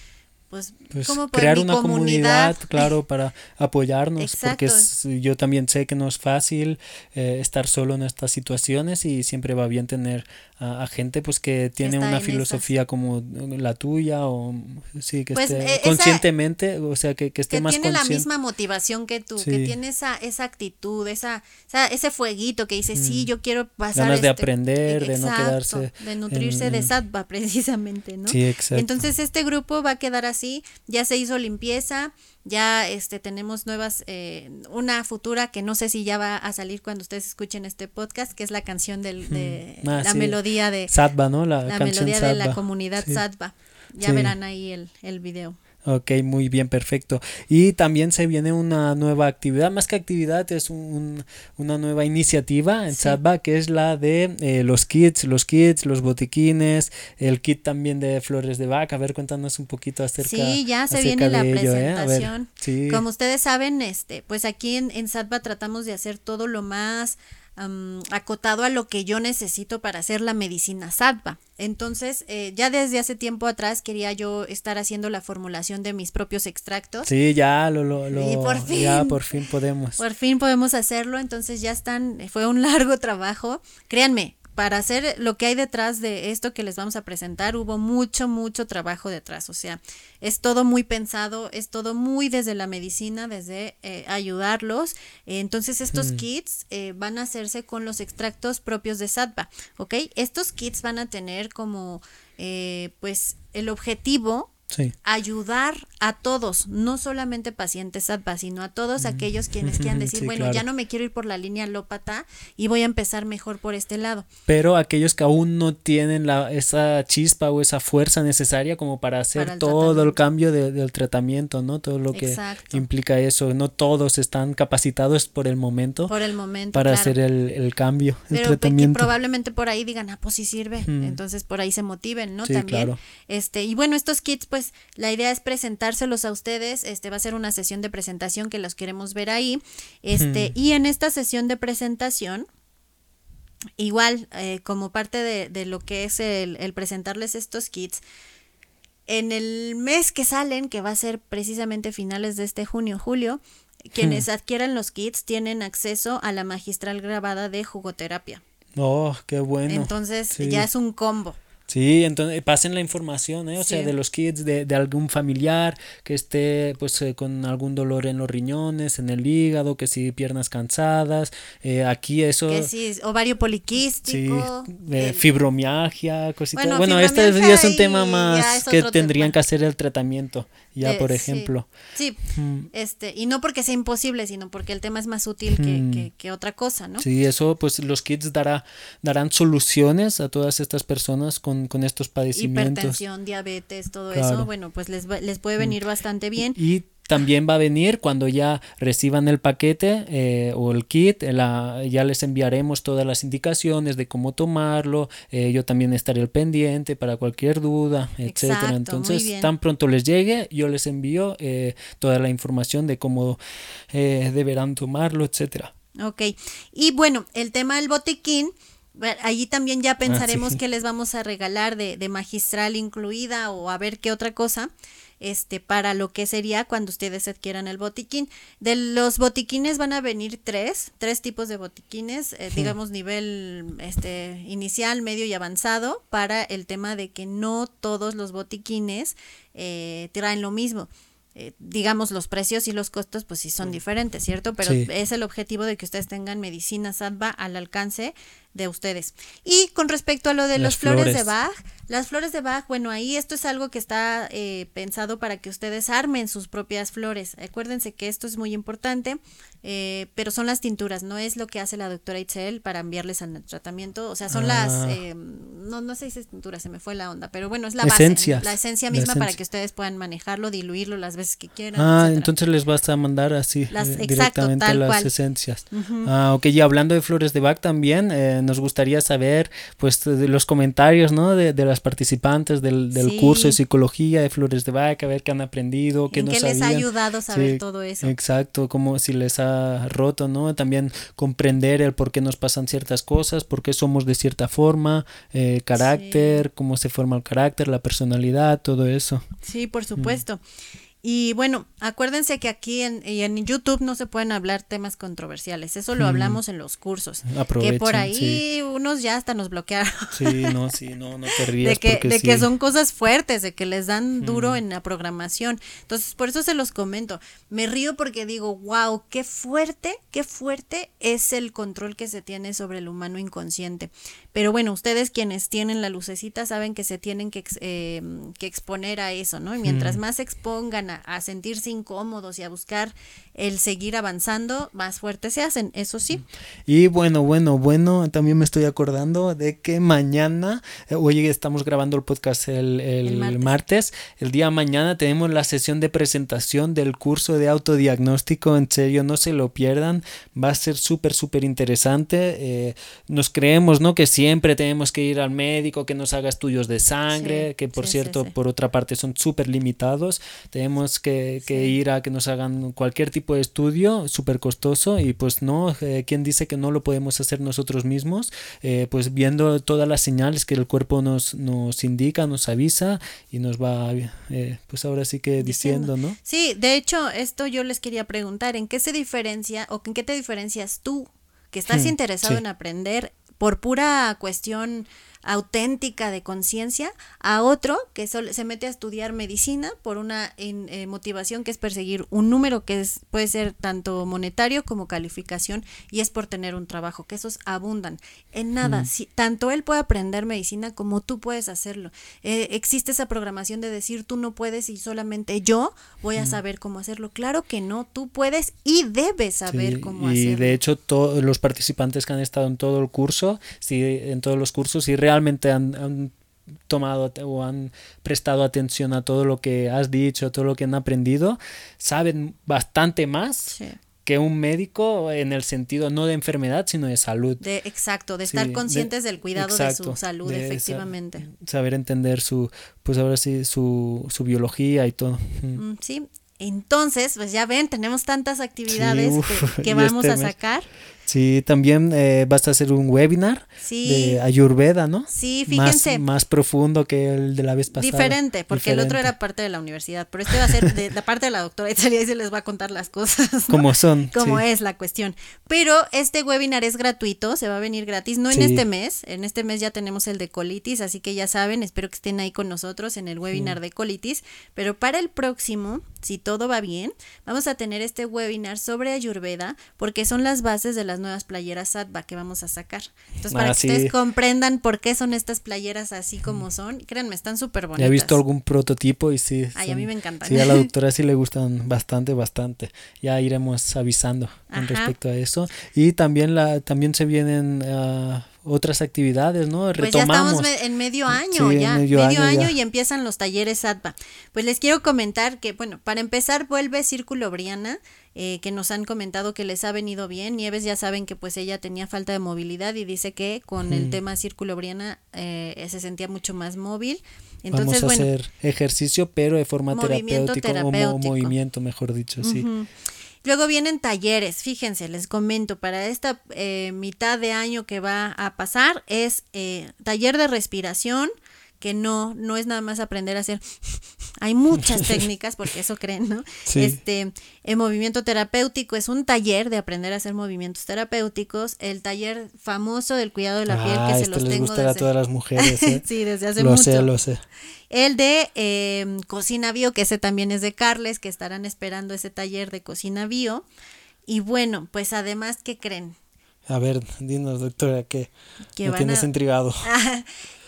[SPEAKER 2] pues,
[SPEAKER 1] Pues,
[SPEAKER 2] ¿cómo puede-
[SPEAKER 1] crear una comunidad, claro, para apoyarnos, porque
[SPEAKER 2] Exacto.
[SPEAKER 1] es- yo también sé que no es fácil eh, estar solo en estas situaciones y siempre va bien tener a, a gente pues que tiene
[SPEAKER 2] está
[SPEAKER 1] una filosofía como la tuya o sí que
[SPEAKER 2] Pues,
[SPEAKER 1] esté
[SPEAKER 2] eh, esa-
[SPEAKER 1] conscientemente, o sea que, que esté
[SPEAKER 2] que
[SPEAKER 1] más
[SPEAKER 2] tiene la misma motivación que tú,
[SPEAKER 1] Sí.
[SPEAKER 2] que tiene esa, esa actitud, esa, esa- ese fueguito que dice, sí, yo quiero pasar.
[SPEAKER 1] Mm. Ganas de
[SPEAKER 2] este-
[SPEAKER 1] aprender, de no quedarse
[SPEAKER 2] De nutrirse
[SPEAKER 1] en-
[SPEAKER 2] de sattva, precisamente, ¿no?
[SPEAKER 1] Sí, exacto.
[SPEAKER 2] Entonces, este grupo va a quedar así así, ya se hizo limpieza, ya este tenemos nuevas, eh, una futura que no sé si ya va a salir cuando ustedes escuchen este podcast, que es la canción del, de
[SPEAKER 1] Ah,
[SPEAKER 2] la
[SPEAKER 1] sí.
[SPEAKER 2] melodía de
[SPEAKER 1] ¿no? La,
[SPEAKER 2] melodía de la comunidad
[SPEAKER 1] Sí.
[SPEAKER 2] Ya
[SPEAKER 1] Sí.
[SPEAKER 2] verán ahí el, el video.
[SPEAKER 1] Ok, muy bien, perfecto. Y también se viene una nueva actividad, más que actividad, es un- un- una nueva iniciativa en
[SPEAKER 2] Sí.
[SPEAKER 1] Sadba, que es la de eh, los kits, los kits, los botiquines, el kit también de flores de vaca. A ver, cuéntanos un poquito acerca
[SPEAKER 2] Sí, ya se viene la
[SPEAKER 1] de ¿eh? Ver,
[SPEAKER 2] presentación.
[SPEAKER 1] sí.
[SPEAKER 2] Como ustedes saben, este, pues aquí en, en tratamos de hacer todo lo más acotado a lo que yo necesito para hacer la medicina Satva. Entonces, eh, ya desde hace tiempo atrás quería yo estar haciendo la formulación de mis propios extractos.
[SPEAKER 1] Sí, ya lo, lo, lo-
[SPEAKER 2] Y por
[SPEAKER 1] ya
[SPEAKER 2] fin.
[SPEAKER 1] por fin podemos.
[SPEAKER 2] Por fin podemos hacerlo, entonces ya están, fue un largo trabajo. Créanme, para hacer lo que hay detrás de esto que les vamos a presentar, hubo mucho, mucho trabajo detrás. O sea, es todo muy pensado, es todo muy desde la medicina, desde eh, ayudarlos. Entonces, estos
[SPEAKER 1] Mm.
[SPEAKER 2] kits eh, van a hacerse con los extractos propios de Satva, ¿ok? Estos kits van a tener como, eh, pues, el objetivo
[SPEAKER 1] Sí.
[SPEAKER 2] ayudar a todos, no solamente pacientes ADVA, sino a todos aquellos quienes quieran decir,
[SPEAKER 1] Sí,
[SPEAKER 2] bueno,
[SPEAKER 1] claro.
[SPEAKER 2] ya no me quiero ir por la línea alópata y voy a empezar mejor por este lado.
[SPEAKER 1] Pero aquellos que aún no tienen la, esa chispa o esa fuerza necesaria como para hacer
[SPEAKER 2] Para el
[SPEAKER 1] todo el cambio de- del tratamiento, ¿no? Todo lo que
[SPEAKER 2] Exacto.
[SPEAKER 1] implica eso. No todos están capacitados por el momento
[SPEAKER 2] Por el momento.
[SPEAKER 1] para
[SPEAKER 2] claro.
[SPEAKER 1] hacer el, el cambio, el
[SPEAKER 2] Pero que
[SPEAKER 1] tratamiento.
[SPEAKER 2] probablemente por ahí digan, ah, pues sí sirve.
[SPEAKER 1] Mm.
[SPEAKER 2] Entonces por ahí se motiven, ¿no?
[SPEAKER 1] Sí,
[SPEAKER 2] También.
[SPEAKER 1] claro.
[SPEAKER 2] Este, y bueno, estos kits, pues, la idea es presentárselos a ustedes. Este va a ser una sesión de presentación que los queremos ver ahí. Este, y en esta sesión de presentación, igual, eh, como parte de, de lo que es el, el presentarles estos kits, en el mes que salen, que va a ser precisamente finales de este junio, julio, quienes adquieran los kits tienen acceso a la magistral grabada de jugoterapia.
[SPEAKER 1] Oh, qué bueno.
[SPEAKER 2] Entonces
[SPEAKER 1] Sí.
[SPEAKER 2] ya es un combo.
[SPEAKER 1] Sí, entonces pasen la información, ¿eh? o sea,
[SPEAKER 2] Sí.
[SPEAKER 1] de los kits de, de algún familiar que esté pues eh, con algún dolor en los riñones, en el hígado, que si piernas cansadas, eh, aquí eso,
[SPEAKER 2] Que sí, ovario
[SPEAKER 1] sí,
[SPEAKER 2] poliquístico.
[SPEAKER 1] eh,
[SPEAKER 2] el-
[SPEAKER 1] fibromialgia, cositas.
[SPEAKER 2] Bueno,
[SPEAKER 1] Bueno, este ya es un tema más que tendrían
[SPEAKER 2] tema.
[SPEAKER 1] que hacer el tratamiento, ya
[SPEAKER 2] eh,
[SPEAKER 1] por
[SPEAKER 2] sí.
[SPEAKER 1] ejemplo.
[SPEAKER 2] Sí,
[SPEAKER 1] Mm.
[SPEAKER 2] este, y no porque sea imposible, sino porque el tema es más útil que,
[SPEAKER 1] Mm.
[SPEAKER 2] que, que otra cosa, ¿no?
[SPEAKER 1] Sí, eso pues los kits dará, darán soluciones a todas estas personas con, con estos padecimientos.
[SPEAKER 2] Hipertensión, diabetes, todo
[SPEAKER 1] Claro.
[SPEAKER 2] eso, bueno, pues les, va- les puede venir bastante bien.
[SPEAKER 1] Y también va a venir cuando ya reciban el paquete eh, o el kit, eh, la- ya les enviaremos todas las indicaciones de cómo tomarlo, eh, yo también estaré al pendiente para cualquier duda, etcétera. Entonces, tan pronto les llegue, yo les envío eh, toda la información de cómo eh, deberán tomarlo, etcétera.
[SPEAKER 2] Ok, y bueno, el tema del botiquín, allí también ya pensaremos
[SPEAKER 1] Ah, sí.
[SPEAKER 2] qué les vamos a regalar de, de magistral incluida o a ver qué otra cosa, este, para lo que sería cuando ustedes adquieran el botiquín. De los botiquines van a venir tres, tres tipos de botiquines, eh, digamos nivel este, inicial, medio y avanzado, para el tema de que no todos los botiquines eh, traen lo mismo. Eh, digamos, los precios y los costos, pues sí son diferentes, ¿cierto? Pero
[SPEAKER 1] Sí.
[SPEAKER 2] es el objetivo de que ustedes tengan medicina SADVA al alcance de ustedes. Y con respecto a lo de
[SPEAKER 1] Las
[SPEAKER 2] flores, de. Bach, las flores de Bach, bueno, ahí esto es algo que está eh, pensado para que ustedes armen sus propias flores. Acuérdense que esto es muy importante, eh, pero son las tinturas, no es lo que hace la doctora Itzel para enviarles al tratamiento, o sea, son las,
[SPEAKER 1] Ah.
[SPEAKER 2] eh, no, no sé si es tintura, se me fue la onda, pero bueno, es la base,
[SPEAKER 1] Esencias.
[SPEAKER 2] la esencia
[SPEAKER 1] La
[SPEAKER 2] misma para que ustedes puedan manejarlo, diluirlo las veces que quieran.
[SPEAKER 1] Ah,
[SPEAKER 2] etcétera.
[SPEAKER 1] entonces les vas a mandar así
[SPEAKER 2] Las-
[SPEAKER 1] eh,
[SPEAKER 2] exacto,
[SPEAKER 1] directamente
[SPEAKER 2] tal
[SPEAKER 1] las
[SPEAKER 2] cual.
[SPEAKER 1] esencias. Ah, ok, y hablando de flores de Bach también, eh, nos gustaría saber pues de los comentarios, ¿no? De, de las participantes del, del
[SPEAKER 2] Sí.
[SPEAKER 1] curso de psicología de flores de Bach, a ver qué han aprendido, qué
[SPEAKER 2] ¿En
[SPEAKER 1] no
[SPEAKER 2] qué les ha
[SPEAKER 1] sabían.
[SPEAKER 2] ayudado saber
[SPEAKER 1] Sí,
[SPEAKER 2] todo eso?
[SPEAKER 1] Exacto, como si les ha roto, ¿no? También comprender el por qué nos pasan ciertas cosas, por qué somos de cierta forma, eh, carácter, cómo se forma el carácter, la personalidad, todo eso.
[SPEAKER 2] Sí, por supuesto. Y bueno, acuérdense que aquí en, y en YouTube no se pueden hablar temas controversiales. Eso lo hablamos en los cursos. que por ahí unos ya hasta nos bloquearon.
[SPEAKER 1] Sí, no, sí, no, no te rías.
[SPEAKER 2] De que, de que son cosas fuertes, de que les dan duro en la programación. Entonces, por eso se los comento. Me río porque digo, wow, qué fuerte, qué fuerte es el control que se tiene sobre el humano inconsciente. Pero bueno, ustedes quienes tienen la lucecita saben que se tienen que, eh, que exponer a eso, ¿no? Y mientras más se expongan a, sentirse incómodos y a buscar el seguir avanzando, más fuertes se hacen, eso sí.
[SPEAKER 1] Y bueno, bueno, bueno, también me estoy acordando de que mañana, eh, hoy estamos grabando el podcast el, el, martes. el día mañana tenemos la sesión de presentación del curso de autodiagnóstico, en serio, no se lo pierdan, va a ser súper, súper interesante. Eh, nos creemos, ¿no? Que sí siempre tenemos que ir al médico que nos haga estudios de sangre, que por cierto, por otra parte, son súper limitados. Tenemos que, ir a que nos hagan cualquier tipo de estudio, súper costoso, y pues no, eh, ¿quién dice que no lo podemos hacer nosotros mismos? Eh, pues viendo todas las señales que el cuerpo nos, nos indica, nos avisa y nos va, eh, pues ahora sí que diciendo, ¿no?
[SPEAKER 2] Sí, de hecho, esto yo les quería preguntar, ¿en qué se diferencia o en qué te diferencias tú? que estás hmm, interesado en aprender por pura cuestión auténtica de conciencia a otro que se mete a estudiar medicina por una eh, motivación que es perseguir un número que es, puede ser tanto monetario como calificación y es por tener un trabajo, que esos abundan. En nada, si, tanto él puede aprender medicina como tú puedes hacerlo. Eh, existe esa programación de decir tú no puedes y solamente yo voy a saber cómo hacerlo. Claro que no, tú puedes y debes saber cómo hacerlo.
[SPEAKER 1] Y de hecho todos los participantes que han estado en todo el curso, sí, en todos los cursos, y realmente realmente han, tomado o han prestado atención a todo lo que has dicho, todo lo que han aprendido, saben bastante más que un médico en el sentido no de enfermedad, sino de salud.
[SPEAKER 2] De, exacto, de estar conscientes del cuidado de su salud, efectivamente.
[SPEAKER 1] saber entender su, pues ahora sí, su, su biología y todo.
[SPEAKER 2] Mm, sí, entonces, pues ya ven, tenemos tantas actividades que, vamos este a sacar.
[SPEAKER 1] Sí, también eh, vas a hacer un webinar de Ayurveda, ¿no?
[SPEAKER 2] Sí, fíjense.
[SPEAKER 1] Más, profundo que el de la vez pasada.
[SPEAKER 2] Diferente, porque el otro era parte de la universidad, pero este va a ser de la parte de la doctora Italia y se les va a contar las cosas.
[SPEAKER 1] Como son.
[SPEAKER 2] Como es la cuestión. Pero este webinar es gratuito, se va a venir gratis, no en este mes, en este mes ya tenemos el de colitis, así que ya saben, espero que estén ahí con nosotros en el webinar de colitis, pero para el próximo, si todo va bien, vamos a tener este webinar sobre Ayurveda, porque son las bases de la nuevas playeras Satva que vamos a sacar. Entonces, para ah, que ustedes comprendan por qué son estas playeras así como son, créanme, están súper bonitas.
[SPEAKER 1] he visto algún prototipo y sí.
[SPEAKER 2] Ay, a mí me encantan.
[SPEAKER 1] Sí, a la doctora sí le gustan bastante, bastante. Ya iremos avisando con respecto a eso. Y también, la, también se vienen... Uh, otras actividades, ¿no?
[SPEAKER 2] Retomamos. Pues ya estamos en medio año, ya, medio, año, y empiezan los talleres SATBA. Pues les quiero comentar que, bueno, para empezar vuelve Círculo Briana, eh, que nos han comentado que les ha venido bien. Nieves ya saben que pues ella tenía falta de movilidad y dice que con el tema Círculo Briana eh, se sentía mucho más móvil.
[SPEAKER 1] Entonces, Vamos a hacer ejercicio, pero de forma terapéutica, o movimiento, mejor dicho, sí.
[SPEAKER 2] Luego vienen talleres, fíjense, les comento, para esta eh, mitad de año que va a pasar es eh, taller de respiración, que no, no es nada más aprender a hacer, hay muchas técnicas, porque eso creen, ¿no? Este, el movimiento terapéutico es un taller de aprender a hacer movimientos terapéuticos, el taller famoso del cuidado de la piel, que
[SPEAKER 1] se
[SPEAKER 2] este los
[SPEAKER 1] les
[SPEAKER 2] tengo
[SPEAKER 1] desde... a todas las mujeres, ¿eh?
[SPEAKER 2] sí, desde hace
[SPEAKER 1] lo
[SPEAKER 2] mucho.
[SPEAKER 1] Sé, lo sé.
[SPEAKER 2] El de em, Cocina Bio, que ese también es de Carles, que estarán esperando ese taller de Cocina Bio. Y bueno, pues además, ¿qué creen?
[SPEAKER 1] A ver, dinos, doctora, ¿qué me tienes intrigado?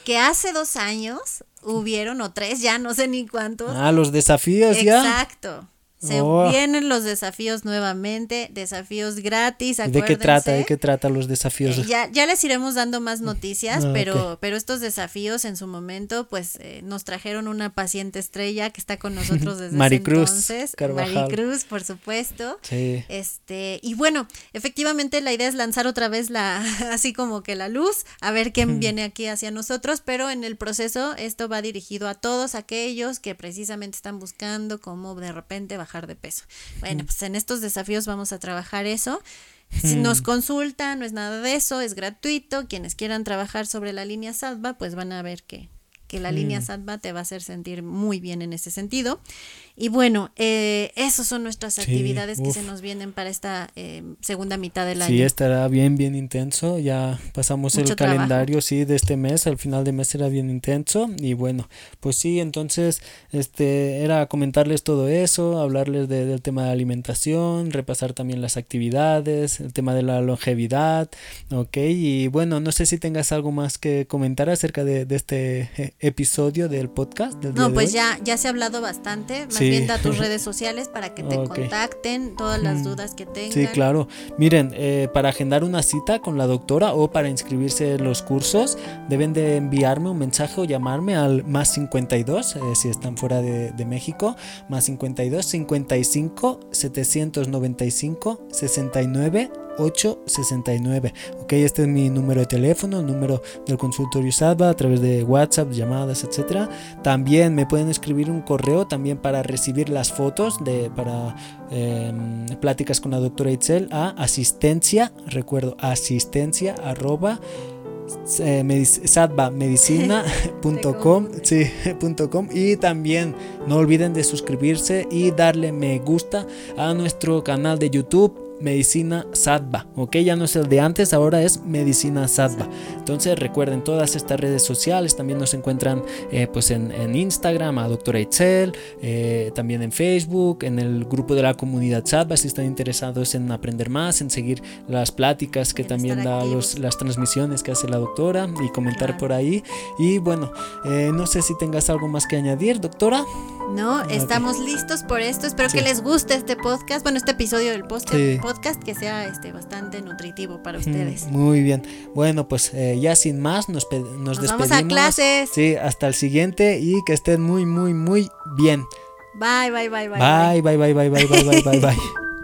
[SPEAKER 2] Que hace dos años hubieron, o tres, ya no sé ni cuántos.
[SPEAKER 1] Ah, los desafíos
[SPEAKER 2] ya. Exacto. Se oh. vienen los desafíos nuevamente, desafíos gratis.
[SPEAKER 1] ¿De qué trata? ¿De qué trata los desafíos?
[SPEAKER 2] Eh, ya, ya les iremos dando más noticias, ah, pero, pero estos desafíos en su momento, pues eh, nos trajeron una paciente estrella que está con nosotros desde
[SPEAKER 1] Maricruz
[SPEAKER 2] entonces. Maricruz, por supuesto. Sí. Este, y bueno, efectivamente la idea es lanzar otra vez la, así como que la luz, a ver quién viene aquí hacia nosotros, pero en el proceso esto va dirigido a todos aquellos que precisamente están buscando cómo de repente bajar de peso. Bueno, pues en estos desafíos vamos a trabajar eso. Si nos consultan, no es nada de eso, es gratuito. Quienes quieran trabajar sobre la línea SATBA, pues van a ver que, que la línea SATBA te va a hacer sentir muy bien en ese sentido. Y bueno, eh, esas son nuestras actividades que se nos vienen para esta eh, segunda mitad del año.
[SPEAKER 1] Sí, estará bien, bien intenso. Ya pasamos el calendario, sí, de este mes. Al final de mes era bien intenso. Y bueno, pues sí, entonces, este, era comentarles todo eso, hablarles del tema de alimentación, repasar también las actividades, el tema de la longevidad, ok. Y bueno, no sé si tengas algo más que comentar acerca de, este eh, episodio del podcast.
[SPEAKER 2] no, pues ya, ya se ha hablado bastante. Más bien da tus redes sociales para que te contacten, todas las dudas que tengan.
[SPEAKER 1] Sí, claro. Miren, eh, para agendar una cita con la doctora o para inscribirse en los cursos, deben de enviarme un mensaje o llamarme al más 52, eh, si están fuera de, de México, más 52 55 795 69 869. Ok, este es mi número de teléfono, el número del consultorio SADBA a través de WhatsApp, llamadas, etcétera. También me pueden escribir un correo también para recibir las fotos de para em, pláticas con la doctora Itzel a asistencia, recuerdo, asistencia arroba eh, sadbamedicina.com sí, y también no olviden de suscribirse y darle me gusta a nuestro canal de YouTube Medicina Sadba, ok, ya no es el de antes, ahora es Medicina Sadba. Entonces recuerden todas estas redes sociales, también nos encuentran eh, pues en, Instagram a Doctora Itzel, eh, también en Facebook, en el grupo de la comunidad Sadba, si están interesados en aprender más, en seguir las pláticas que también da los, las transmisiones que hace la doctora y comentar por ahí. Y bueno, eh, no sé si tengas algo más que añadir, doctora.
[SPEAKER 2] No, estamos listos por esto. Espero que les guste este podcast, bueno, este episodio del podcast podcast que sea este, bastante nutritivo para ustedes.
[SPEAKER 1] Muy bien. Bueno, pues eh, ya sin más, nos, nos, nos despedimos. Vamos a clases. Sí, hasta el siguiente y que estén muy, muy, muy bien.
[SPEAKER 2] Bye, bye, bye, bye.
[SPEAKER 1] Bye, bye, bye, bye, bye, bye, bye, bye. bye.